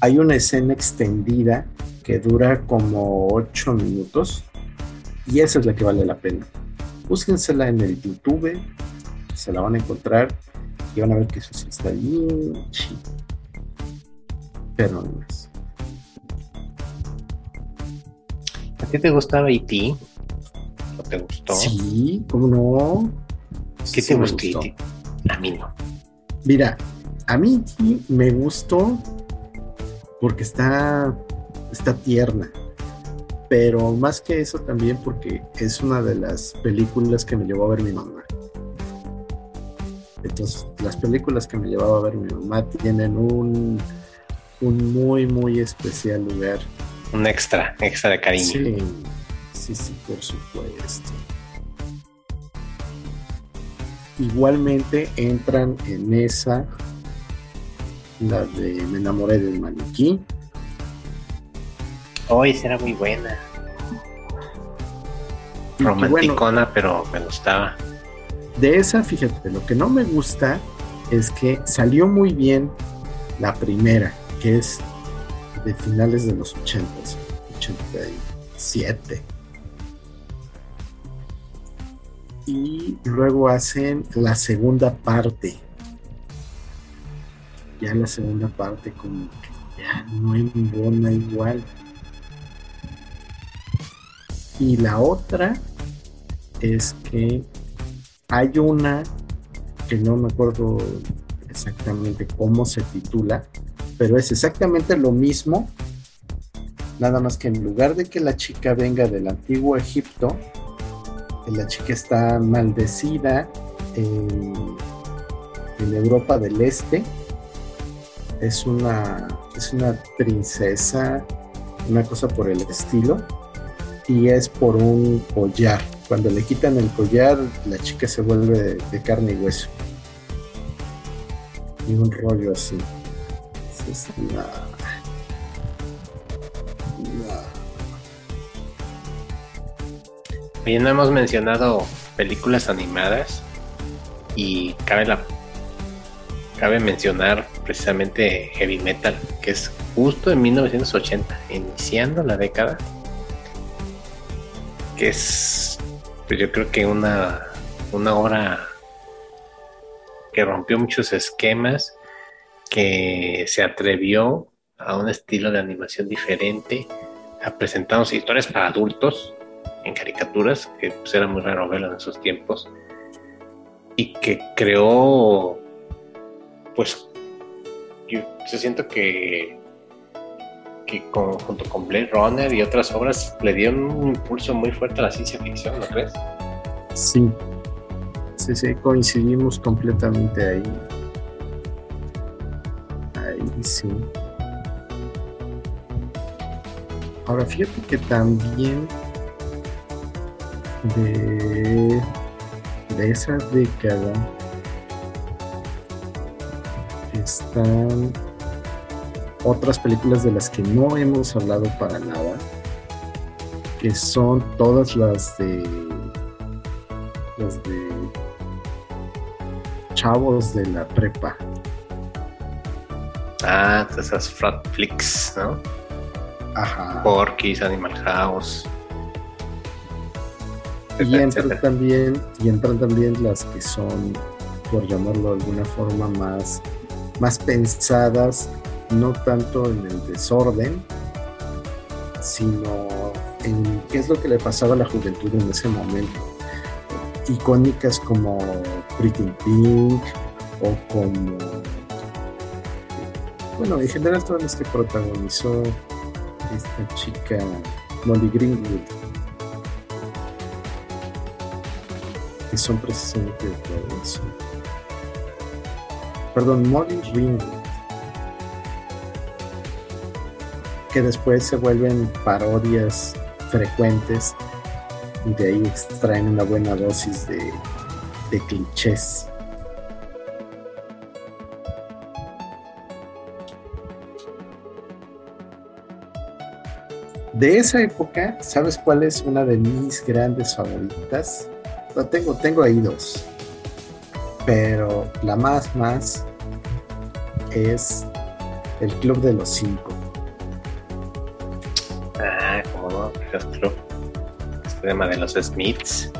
Hay una escena extendida que dura como 8 minutos y esa es la que vale la pena. Búsquensela en el YouTube, se la van a encontrar y van a ver que eso sí está bien chido. Pero no más. ¿A ti te gustaba E.T.? ¿No te gustó? Sí, ¿cómo no? ¿Qué Sí te gustó? A mí no. Mira, a mí sí me gustó porque está, está tierna. Pero más que eso también porque es una de las películas que me llevó a ver mi mamá. Entonces, las películas que me llevaba a ver mi mamá tienen un, un muy, muy especial lugar. Un extra, extra de cariño. Sí, sí, sí, por supuesto. Igualmente entran en esa la de Me enamoré del maniquí. Hoy será muy buena. Bueno, Romanticona, pero me gustaba. de esa, fíjate, lo que no me gusta es que salió muy bien la primera, que es de finales de los 80, 87. Y luego hacen la segunda parte. Ya la segunda parte como que ya no embona igual. Y la otra es que hay una que no me acuerdo exactamente cómo se titula, pero es exactamente lo mismo, nada más que en lugar de que la chica venga del antiguo Egipto, la chica está maldecida en, Europa del Este, es una, es una princesa, una cosa por el estilo, y es por un collar. Cuando le quitan el collar, la chica se vuelve de, de carne y hueso. Y un rollo así. Es una... Oye, no hemos mencionado películas animadas y cabe la cabe mencionar precisamente Heavy Metal, que es justo en 1980, iniciando la década, que es, pues yo creo que una, una obra que rompió muchos esquemas, que se atrevió a un estilo de animación diferente, a presentarnos historias para adultos en caricaturas, que pues, era muy raro verlo en esos tiempos, y que creó, pues, yo, siento que, que junto con Blade Runner y otras obras le dio un impulso muy fuerte a la ciencia ficción, ¿no crees? Sí, sí, sí, coincidimos completamente ahí. Ahí sí. Ahora fíjate que también de, de esa década están otras películas de las que no hemos hablado para nada, que son todas las de las de chavos de la prepa. Ah, esas frat flicks, ¿no? Ajá. Porky's, Animal House. Y (laughs) entran también, y entran también las que son, por llamarlo de alguna forma, más, más pensadas, no tanto en el desorden, sino en qué es lo que le pasaba a la juventud en ese momento. Icónicas como Pretty Pink o como bueno, en general todas las que protagonizó esta chica Molly Greenwood, son precisamente de eso. Perdón, Molly Greenwood, que después se vuelven parodias frecuentes y de ahí extraen una buena dosis de, de clichés. De esa época, ¿sabes cuál es una de mis grandes favoritas? Tengo, tengo ahí dos. Pero la más, más es el Club de los Cinco. Ah, como no, Club. Este tema de los Smiths.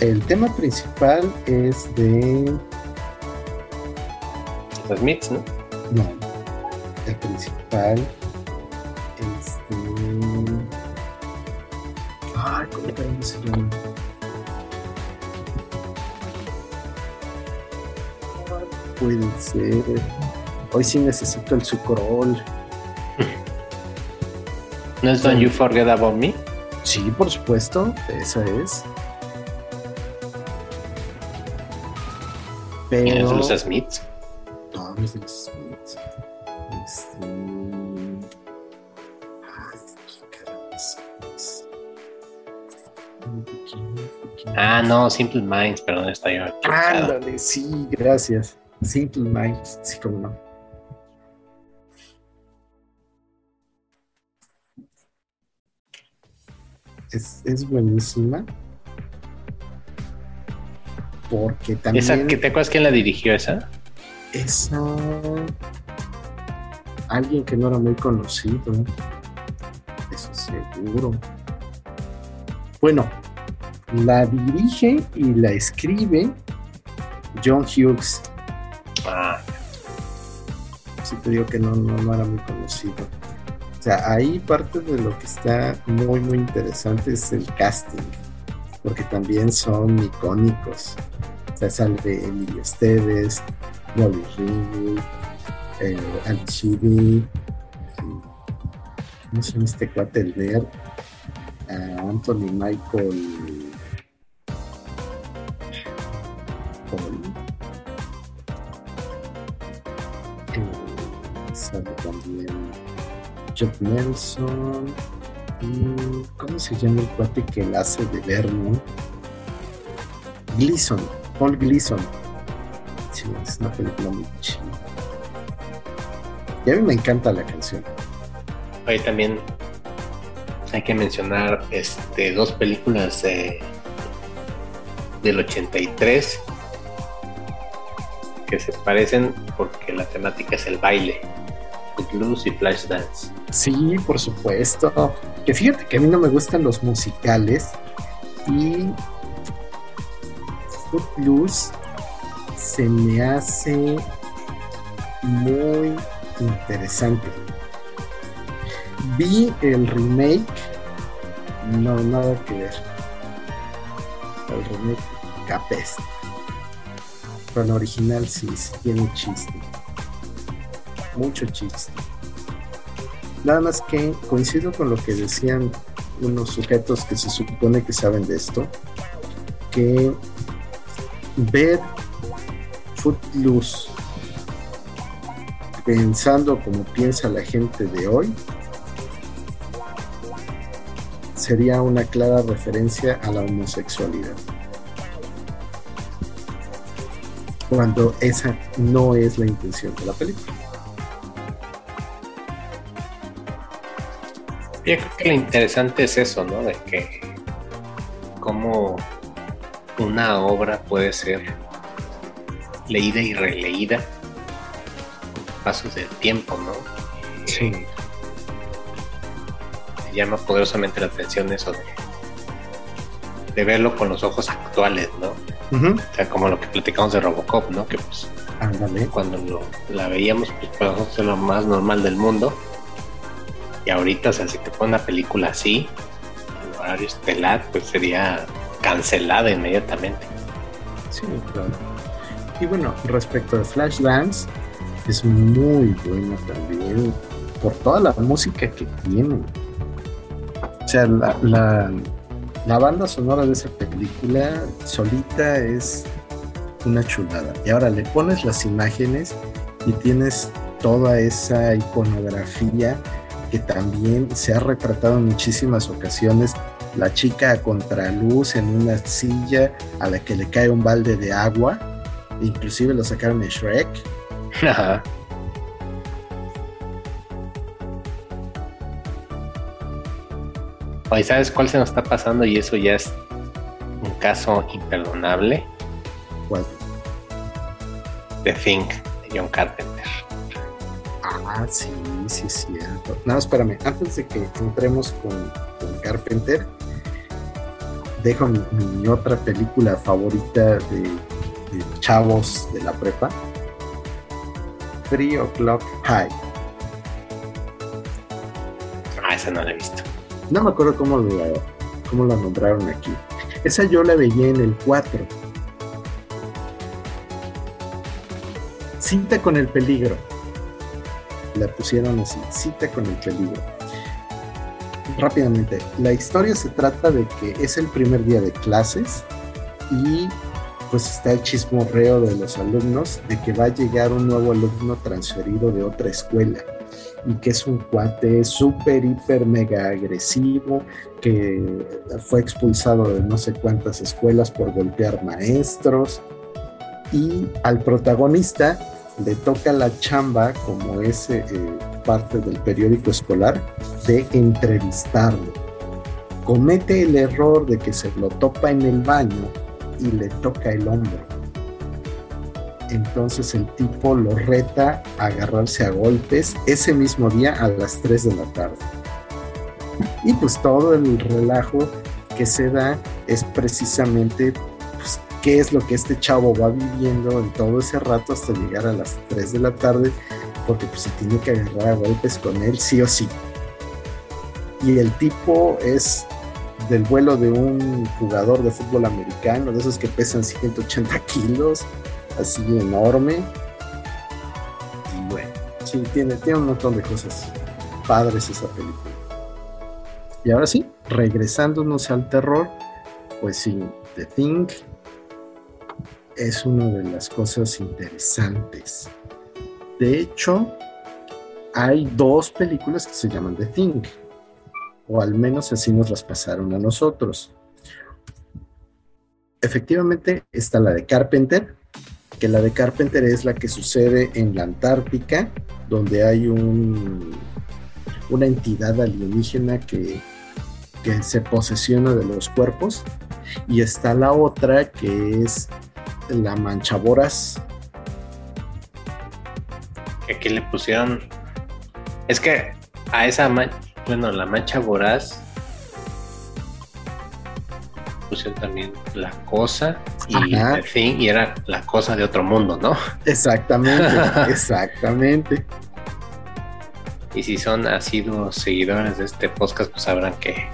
El tema principal es de. Los Smiths, ¿no? No el principal. Puede ser. Hoy sí necesito el sucrol. ¿No es Don't You Forget About Me? Sí, por supuesto, esa es. Pero... los Smiths? No, no es de los Smiths. Este... Ah, no, Simple Minds, perdón, está yo. Ándale, sí, gracias. Simple Minds, sí, como no. Es, es buenísima. Porque también. ¿Esa, ¿Te acuerdas quién la dirigió esa? Esa alguien que no era muy conocido. Eso seguro. Bueno, la dirige y la escribe John Hughes. Ah. Sí te digo que no, no, era muy conocido. O sea, ahí parte de lo que está muy, muy interesante es el casting, porque también son icónicos. O sea, sale Emilio Esteves, Molly Ringwood, eh, al Chibi, ¿cómo se llama este cuate el ver? Anthony Michael Paul. Sale también Jeff Nelson. ¿Cómo se llama el cuate que la hace de Vernon? Gleason, Paul Gleason. Sí, es una película muy chida. A mí me encanta la canción. Ahí también hay que mencionar este, dos películas del 83 que se parecen porque la temática es el baile. Footloose y Flashdance. Sí, por supuesto. Que fíjate que a mí no me gustan los musicales y Footloose se me hace muy interesante. Vi el remake, no, nada que ver. El remake Capes. Pero original sí, sí tiene chiste. Mucho chiste. Nada más que coincido con lo que decían unos sujetos que se supone que saben de esto, que ver Footloose pensando como piensa la gente de hoy sería una clara referencia a la homosexualidad. Cuando esa no es la intención de la película. Yo creo que lo interesante es eso, ¿no? De que cómo una obra puede ser leída y releída pasos del tiempo, ¿no? Sí. Me llama poderosamente la atención eso de, de verlo con los ojos actuales, ¿no? O sea, como lo que platicamos de Robocop, ¿no? Que pues cuando la veíamos, pues para nosotros lo más normal del mundo. Y ahorita, o sea, si te ponen una película así, en horario estelar, pues sería cancelada inmediatamente. Sí, claro. Y bueno, respecto de Flashdance, es muy buena también por toda la música que tiene. O sea, la, la, banda sonora de esa película solita es una chulada. Y ahora le pones las imágenes y tienes toda esa iconografía que también se ha retratado en muchísimas ocasiones. La chica a contraluz en una silla a la que le cae un balde de agua. Inclusive lo sacaron en Shrek. Oye, ¿sabes cuál se nos está pasando? Y eso ya es un caso imperdonable. ¿Cuál? The Thing de John Carpenter. Ah, sí, sí, es cierto. No, espérame, antes de que entremos con, con Carpenter, dejo mi, mi, otra película favorita de, de, chavos de la prepa, Three O'Clock High. Ah, esa no la he visto. No me acuerdo cómo la, cómo la nombraron aquí. Esa yo la veía en el 4. Cita con el peligro. La pusieron así, cita con el peligro. Rápidamente, la historia se trata de que es el primer día de clases y pues está el chismorreo de los alumnos de que va a llegar un nuevo alumno transferido de otra escuela y que es un cuate súper, hiper, mega agresivo, que fue expulsado de no sé cuántas escuelas por golpear maestros. Y al protagonista le toca la chamba, como es eh, parte del periódico escolar, de entrevistarlo. Comete el error de que se lo topa en el baño y le toca el hombro entonces el tipo lo reta a agarrarse a golpes ese mismo día a las 3 de la tarde. Y pues todo el relajo que se da es precisamente pues, qué es lo que este chavo va viviendo en todo ese rato hasta llegar a las 3 de la tarde, porque pues se tiene que agarrar a golpes con él sí o sí. Y el tipo es del vuelo de un jugador de fútbol americano, de esos que pesan 180 kilos, así enorme. Y bueno, sí, tiene, tiene un montón de cosas padres esa película. Y ahora sí, regresándonos al terror, pues sí, The Thing es una de las cosas interesantes. De hecho, hay dos películas que se llaman The Thing, o al menos así nos las pasaron a nosotros. Efectivamente está la de Carpenter, que la de Carpenter es la que sucede en la Antártica, donde hay un, una entidad alienígena que, que se posesiona de los cuerpos, y está la otra que es la Manchaboras, Aquí le pusieron. Es que a esa mancha, bueno, la mancha voraz pusieron también la cosa y en fin, y era la cosa de otro mundo, ¿no? Exactamente, (laughs) exactamente. Y si son asiduos seguidores de este podcast, pues sabrán que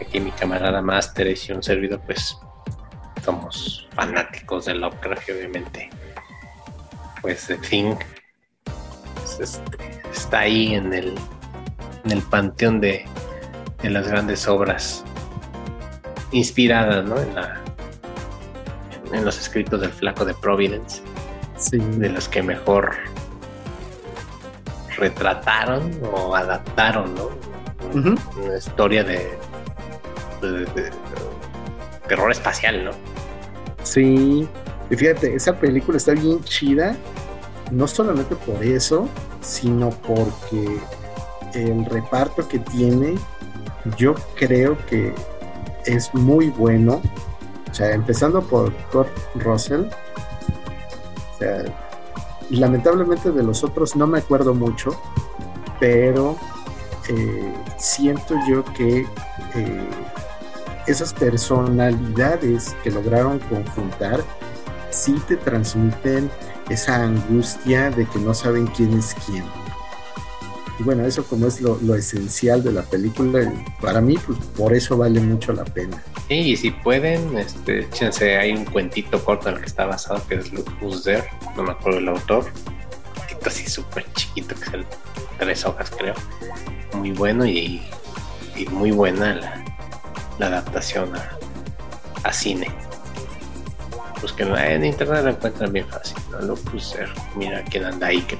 aquí mi camarada Master y un servidor, pues somos fanáticos de Lovecraft, obviamente. Pues The Thing pues, este, está ahí en el, en el panteón de, las grandes obras inspiradas ¿no? en, la, en, los escritos del flaco de Providence, de los que mejor retrataron o adaptaron ¿no? una historia de, de, terror espacial, ¿no? Sí, y fíjate, esa película está bien chida, no solamente por eso, sino porque el reparto que tiene, yo creo que es muy bueno. O sea, empezando por Kurt Russell. Lamentablemente de los otros no me acuerdo mucho, pero eh, siento yo que eh, esas personalidades que lograron conjuntar sí te transmiten esa angustia de que no saben quién es quién. Y bueno, eso como es lo, esencial de la película, para mí, pues por eso vale mucho la pena. Sí, y si pueden, este, échense, hay un cuentito corto en el que está basado, que es Who's There, no me acuerdo el autor, un cuentito así súper chiquito, que es el tres hojas creo, muy bueno y, muy buena la, adaptación a cine pues que en internet lo encuentran bien fácil, ¿no? Lo puse, mira quién anda ahí, que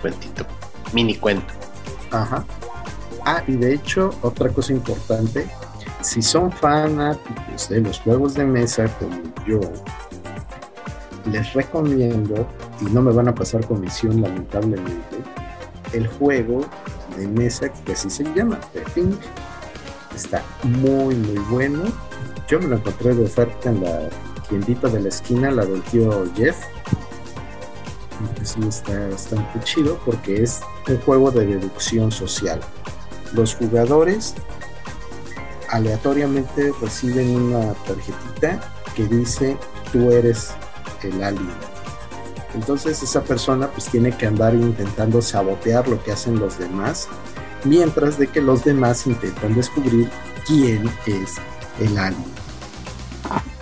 cuentito, mini cuento. Ajá. Ah, y de hecho, otra cosa importante, si son fanáticos de los juegos de mesa como yo, les recomiendo, y no me van a pasar comisión lamentablemente, el juego de mesa que así se llama, The Think. Está muy, muy bueno. Yo me lo encontré de oferta en la tiendita de la esquina, la del tío Jeff. Sí está bastante chido porque es un juego de deducción social. Los jugadores aleatoriamente reciben una tarjetita que dice tú eres el alien. Entonces esa persona pues tiene que andar intentando sabotear lo que hacen los demás, mientras de que los demás intentan descubrir quién es el alien.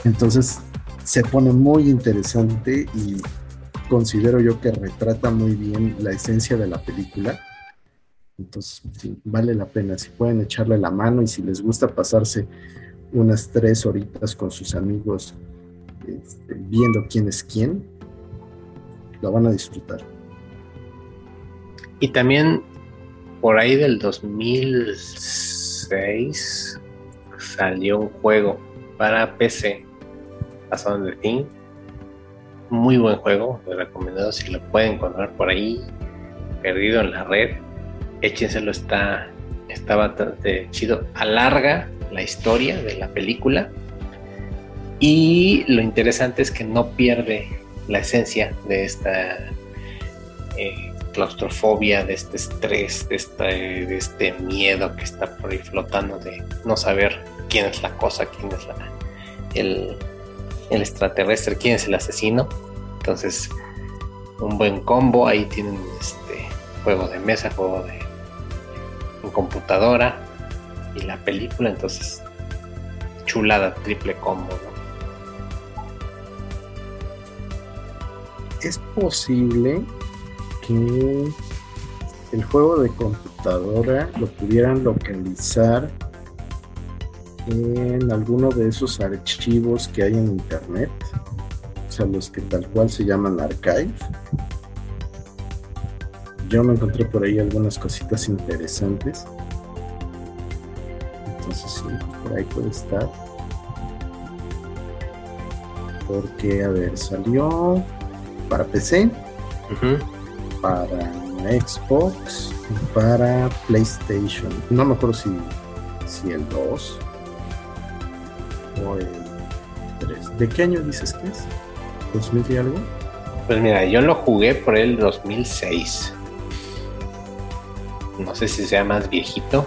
Entonces se pone muy interesante y considero yo que retrata muy bien la esencia de la película. Entonces, vale la pena. Si pueden echarle la mano y si les gusta pasarse unas tres horitas con sus amigos este, viendo quién es quién, lo van a disfrutar. Y también por ahí del 2006 salió un juego para PC basado en The Thing. Muy buen juego, lo recomendado si lo pueden encontrar por ahí, perdido en la red. Échenselo, está, está bastante chido. Alarga la historia de la película. Y lo interesante es que no pierde la esencia de esta eh, claustrofobia, de este estrés, de este, de este miedo que está por ahí flotando de no saber quién es la cosa, quién es la, el, el extraterrestre, quién es el asesino. Entonces, un buen combo. Ahí tienen este juego de mesa, juego de computadora y la película. Entonces, chulada, triple combo. Es posible que el juego de computadora lo pudieran localizar en alguno de esos archivos que hay en internet, o sea, los que tal cual se llaman archive. Yo me encontré por ahí algunas cositas interesantes. Entonces sí, por ahí puede estar. Porque, a ver, salió para PC, para Xbox, para PlayStation. No me acuerdo si, si el 2 el 3. ¿De qué año dices que es? ¿2000 y algo? Pues mira, yo lo jugué por el 2006. No sé si sea más viejito.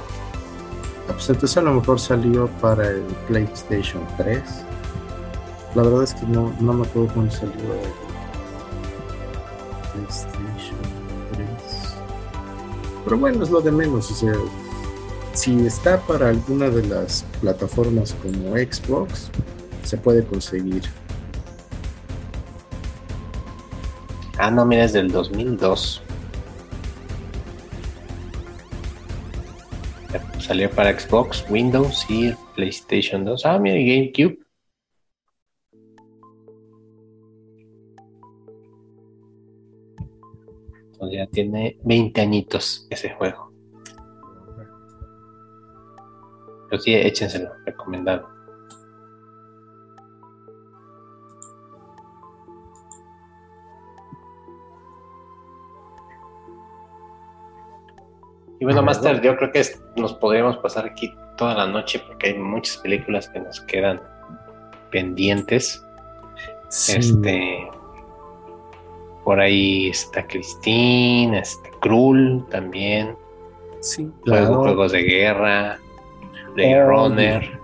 Ah, pues entonces a lo mejor salió para el PlayStation 3. La verdad es que no, no me acuerdo cuándo salió el PlayStation 3. Pero bueno, es lo de menos. O sea, si está para alguna de las plataformas como Xbox, se puede conseguir. Ah, no, mira, es del 2002. Salió para Xbox, Windows y PlayStation 2. Ah, mira, GameCube. Entonces ya tiene 20 añitos ese juego. Pero sí, échenselo, recomendado. Y bueno, Master, yo creo que nos podríamos pasar aquí toda la noche porque hay muchas películas que nos quedan pendientes. Este, por ahí está Christine, está Krull también. Sí, Juegos, de guerra, Blade Runner.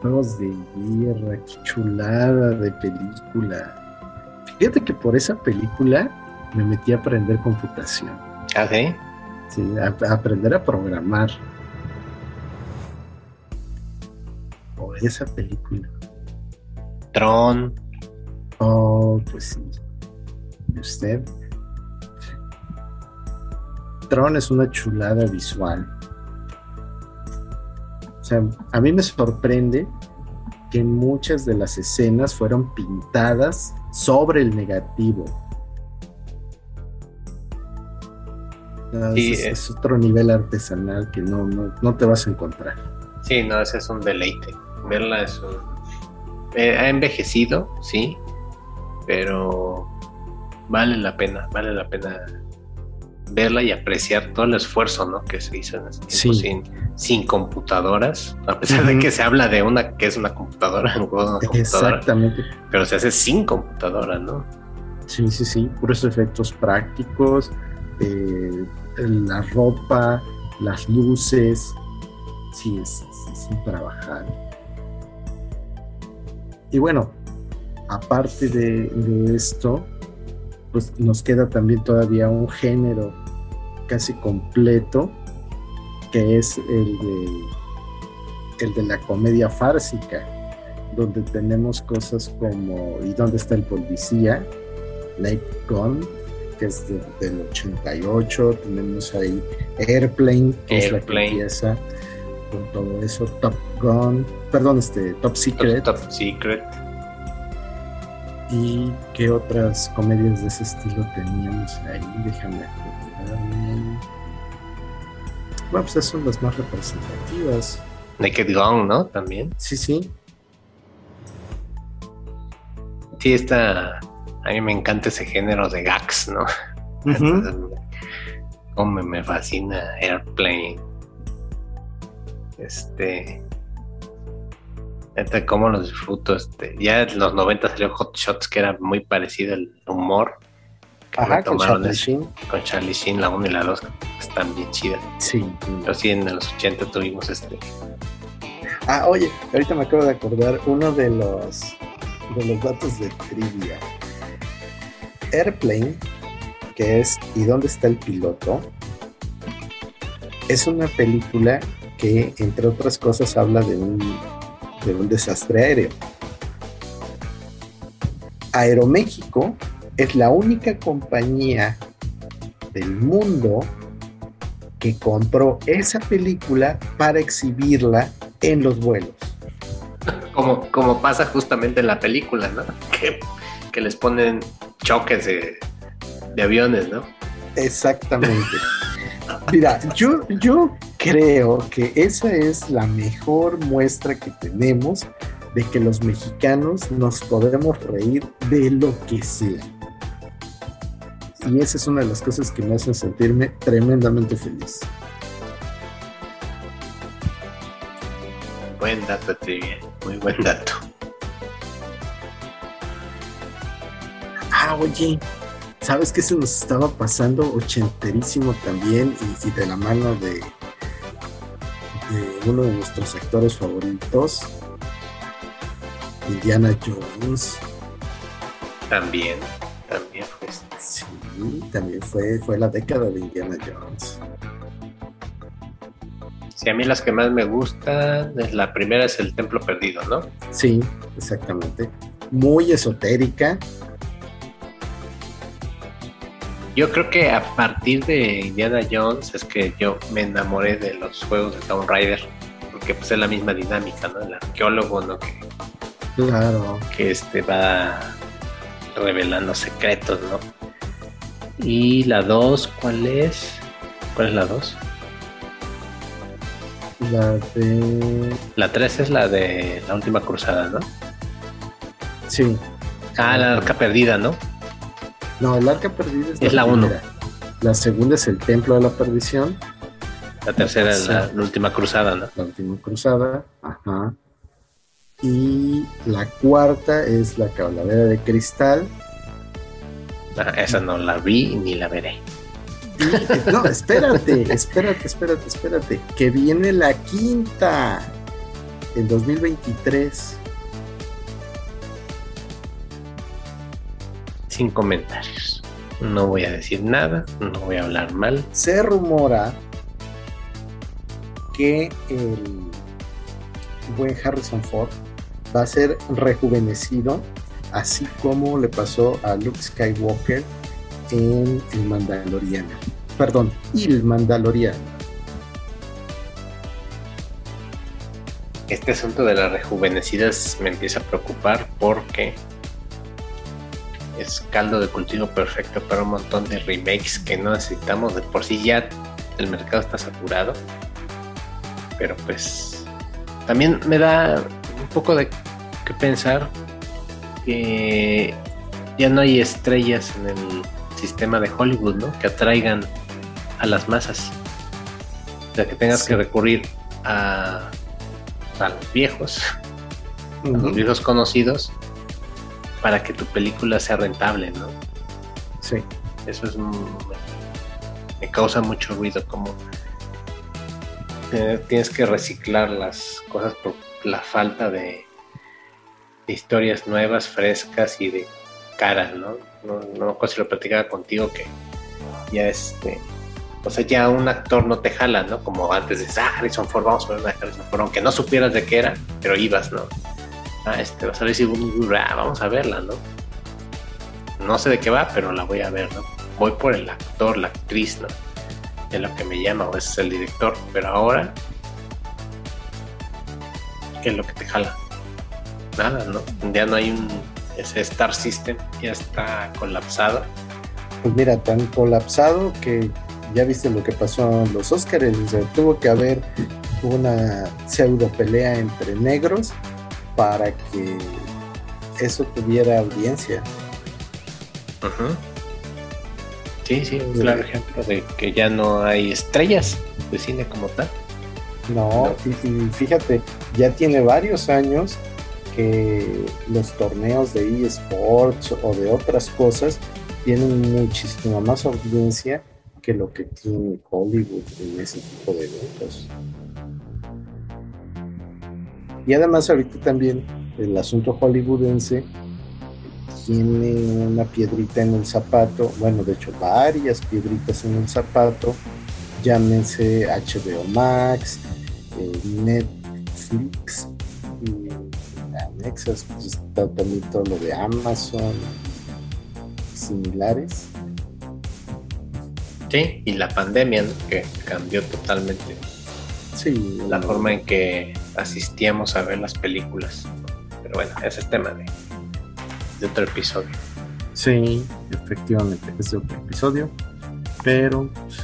Juegos de guerra, qué chulada de película. Fíjate que por esa película me metí a aprender computación. ¿Ah, sí? Sí, aprender a programar. O esa película. Tron. Oh, pues sí. ¿Y usted? Tron es una chulada visual. O sea, a mí me sorprende que muchas de las escenas fueron pintadas sobre el negativo. es, otro nivel artesanal que no, no, te vas a encontrar. Sí, no, ese es un deleite. Verla es un... Eh, ha envejecido, sí, pero vale la pena, vale la pena verla y apreciar todo el esfuerzo ¿no? que se hizo en ese tiempo sin, sin, computadoras, a pesar de que se habla de una que es (laughs) una computadora, Exactamente. pero se hace sin computadora, ¿no? Sí, sí, sí, puros efectos prácticos, eh, la ropa, las luces, sí, es, sin trabajar. Y bueno, aparte de, esto, pues nos queda también todavía un género casi completo, que es el de, el de la comedia fársica, donde tenemos cosas como ¿Y dónde está el policía? Night Gone, que es del 88, tenemos ahí Airplane, que es la que empieza con todo eso, Top Gun, perdón, este, Top Secret. Top, Secret. ¿Y qué otras comedias de ese estilo teníamos ahí? Déjame acordarme. Bueno, pues esas son las más representativas. Naked Gun, ¿no? También. Sí, sí. Sí, está a mí me encanta ese género de gags, ¿no? como me fascina Airplane. Este. Este, cómo los disfruto. Este, ya en los 90 salió Hot Shots, que era muy parecido el humor. Ajá, con Charlie Sheen. Con Charlie Sheen, la 1 y la 2, están bien chidas. Sí. Pero sí, en los 80 tuvimos este. Ah, oye, ahorita me acabo de acordar uno de los de los datos de trivia. Airplane, que es ¿Y dónde está el piloto? Es una película que, entre otras cosas, habla de un, de un desastre aéreo. Aeroméxico es la única compañía del mundo que compró esa película para exhibirla en los vuelos. Como, como pasa justamente en la película, ¿no? (laughs) Que, que les ponen choques de, aviones, ¿no? Exactamente. Mira, yo, yo creo que esa es la mejor muestra que tenemos de que los mexicanos nos podemos reír de lo que sea. Y esa es una de las cosas que me hacen sentirme tremendamente feliz. Buen dato, Trivia. Muy buen dato. Ah, oye, ¿Sabes qué se nos estaba pasando? Ochenterísimo también y, de la mano de, uno de nuestros actores favoritos, Indiana Jones. También, también fue. Sí, también fue, fue la década de Indiana Jones. Sí, a mí las que más me gustan, la primera es el Templo Perdido, ¿no? Sí, exactamente. Muy esotérica, yo creo que a partir de Indiana Jones es que yo me enamoré de los juegos de Tomb Raider, porque pues es la misma dinámica, ¿no? El arqueólogo, ¿no? Que, claro. Que este va revelando secretos, ¿no? Y la 2, ¿cuál es? ¿Cuál es la 2? La de... La 3 es la de la última cruzada, ¿no? Sí. Ah, la arca perdida, ¿no? No, el arca perdida es, la 1. La segunda es el templo de la perdición. La tercera es la, última cruzada, ¿no? La última cruzada, ajá. Y la cuarta es la calavera de cristal. Ah, esa no la vi ni la veré. no, espérate, espérate, espérate, espérate. Que viene la quinta en 2023. Sin comentarios. No voy a decir nada, no voy a hablar mal. Se rumora que el buen Harrison Ford va a ser rejuvenecido, así como le pasó a Luke Skywalker en El Mandaloriano. Perdón, El Mandaloriano. Este asunto de las rejuvenecidas me empieza a preocupar porque es caldo de cultivo perfecto para un montón de remakes que no necesitamos. De por sí ya el mercado está saturado. Pero pues también me da un poco de que pensar que ya no hay estrellas en el sistema de Hollywood, ¿no? Que atraigan a las masas. O sea, que tengas que recurrir a, a los viejos, a los viejos conocidos, para que tu película sea rentable, ¿no? Sí. Eso es me causa mucho ruido como tienes que reciclar las cosas por la falta de, historias nuevas, frescas y de caras, ¿no? No, no si lo platicaba contigo que ya este o sea, ya un actor no te jala, ¿no? Como antes de, ah, Harrison Ford, vamos a ver una Harrison Ford, aunque no supieras de qué era, pero ibas, ¿no? Ah, este, va a salir vamos a verla, ¿no? No sé de qué va, pero la voy a ver, ¿no? Voy por el actor, la actriz, ¿no? De lo que me llama, o es el director, pero ahora, ¿qué es lo que te jala? Nada, ¿no? Ya no hay un, ese Star System, ya está colapsado. Pues mira, tan colapsado que ya viste lo que pasó en los Oscars, tuvo que haber una pseudo pelea entre negros para que eso tuviera audiencia. Sí, sí, un claro ejemplo de que ya no hay estrellas de cine como tal. No, Y, fíjate, ya tiene varios años que los torneos de eSports o de otras cosas tienen muchísima más audiencia que lo que tiene Hollywood en ese tipo de eventos. Y además ahorita también el asunto hollywoodense tiene una piedrita en el zapato, bueno, de hecho varias piedritas en el zapato, llámense HBO Max, eh, Netflix, y anexas, pues está también todo lo de Amazon, similares. Sí, y la pandemia que cambió totalmente sí, la forma en que asistíamos a ver las películas. Pero bueno, ese es tema de, de otro episodio. Sí, efectivamente, es de otro episodio. Pero, pues,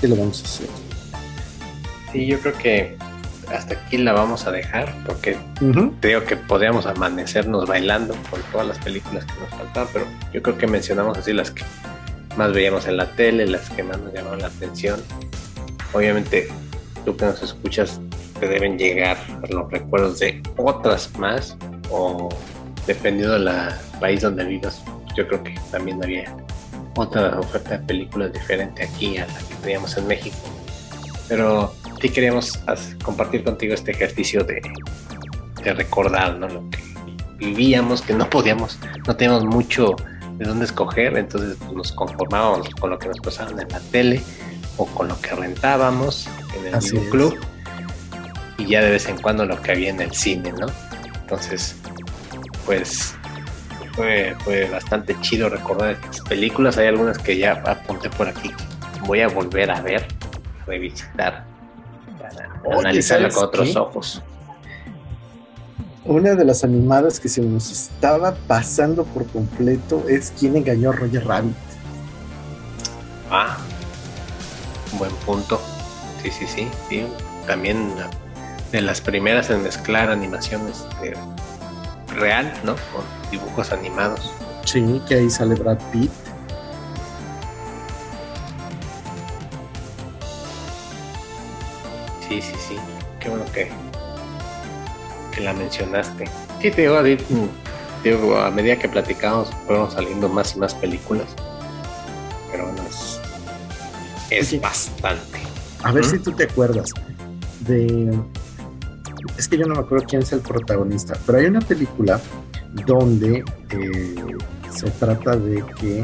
¿qué lo vamos a hacer? Sí, yo creo que hasta aquí la vamos a dejar porque creo que podríamos amanecernos bailando con todas las películas que nos faltaban, pero yo creo que mencionamos así las que más veíamos en la tele, las que más nos llamaron la atención. Obviamente, tú que nos escuchas te deben llegar los recuerdos de otras más o dependiendo del país donde vivas, yo creo que también había otra oferta de películas diferente aquí a la que teníamos en México. Pero sí queríamos compartir contigo este ejercicio de, de recordar ¿no? lo que vivíamos, que no podíamos, no teníamos mucho de dónde escoger, entonces pues, nos conformábamos con lo que nos pasaban en la tele o con lo que rentábamos en el club y ya de vez en cuando lo que había en el cine, ¿no? Entonces, pues fue, fue bastante chido recordar estas películas. Hay algunas que ya apunté por aquí. Voy a volver a ver, revisitar, para analizarla con otros ojos. Una de las animadas que se nos estaba pasando por completo es ¿Quién engañó a Roger Rabbit? Ah, buen punto. Sí, sí, sí. sí. También de las primeras en mezclar animaciones real, ¿no? Con dibujos animados. Sí, que ahí sale Brad Pitt. Sí, sí, sí. Qué bueno que, que la mencionaste. Sí, te digo, digo, a medida que platicamos fueron saliendo más y más películas. Pero bueno, es, es bastante. A ver si tú te acuerdas de es que yo no me acuerdo quién es el protagonista, pero hay una película donde eh, se trata de que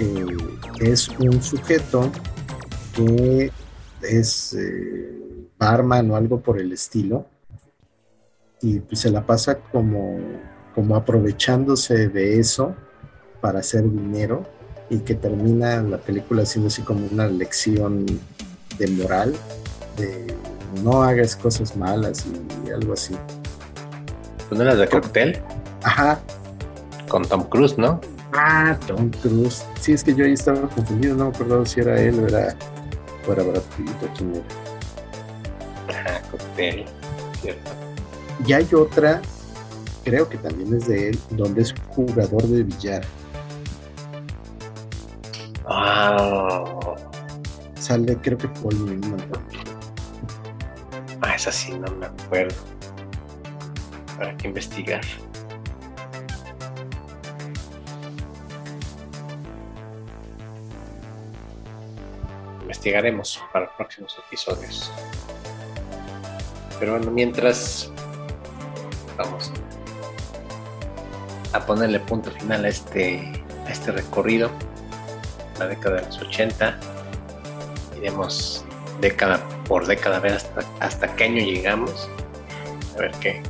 eh, es un sujeto que es eh, barman o algo por el estilo y pues, se la pasa como, como aprovechándose de eso para hacer dinero y que termina la película siendo así como una lección de moral no hagas cosas malas y algo así. ¿No eras de cóctel? Ajá. Con Tom Cruise, ¿no? Ah, Tom Cruise. Sí, es que yo ahí estaba confundido, no me acuerdo si era él o era, o era Brad Pitt o quién era. Ajá, cóctel, cierto. Y hay otra, creo que también es de él, donde es jugador de billar. Ah. Sale, creo que Paul Newman Ah, esa sí no me acuerdo. Para que investigar. Investigaremos para próximos episodios. Pero bueno, mientras vamos a ponerle punto final a este, a este recorrido, la década de los 80. Iremos década por década, a ver hasta, hasta qué año llegamos, a ver qué,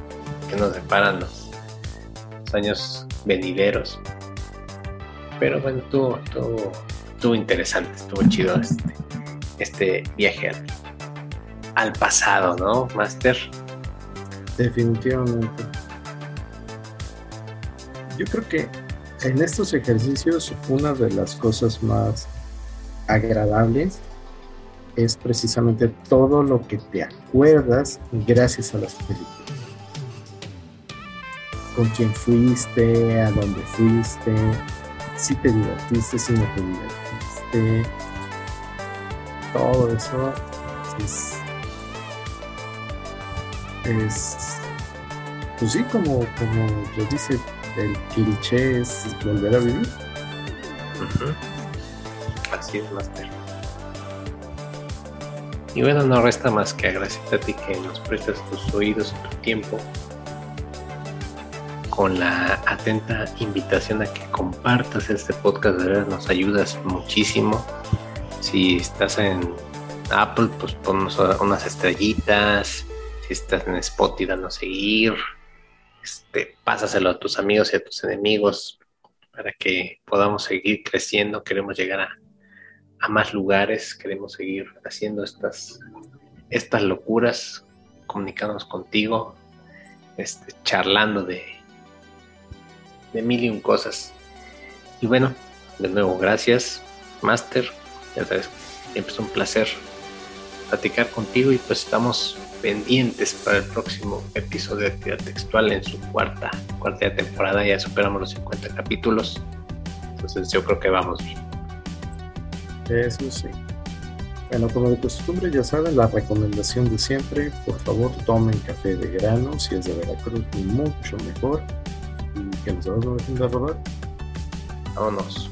nos deparan los, años venideros. Pero bueno, estuvo, estuvo, interesante, estuvo chido este, este viaje al, pasado, ¿no, Master? Definitivamente. Yo creo que en estos ejercicios una de las cosas más agradables es precisamente todo lo que te acuerdas gracias a las películas. Con quién fuiste, a dónde fuiste, si te divertiste, si no te divertiste. Todo eso es, es pues sí, como, como lo dice el cliché, es volver a vivir. Así es, Master. Y bueno, no resta más que agradecerte a ti que nos prestas tus oídos y tu tiempo con la atenta invitación a que compartas este podcast, de verdad nos ayudas muchísimo. Si estás en Apple, pues ponnos unas estrellitas. Si estás en Spotify, danos seguir. Este, pásaselo a tus amigos y a tus enemigos para que podamos seguir creciendo. Queremos llegar a a más lugares, queremos seguir haciendo estas, estas locuras, comunicándonos contigo, este, charlando de, de mil y un cosas. Y bueno, de nuevo, gracias, Master. Ya sabes, siempre es un placer platicar contigo y pues estamos pendientes para el próximo episodio de actividad textual en su cuarta, cuarta temporada. Ya superamos los 50 capítulos. Entonces yo creo que vamos bien. Eso sí. Bueno, como de costumbre, ya saben, la recomendación de siempre, por favor tomen café de grano, si es de Veracruz, mucho mejor. Y que nos vamos a robar. Vámonos.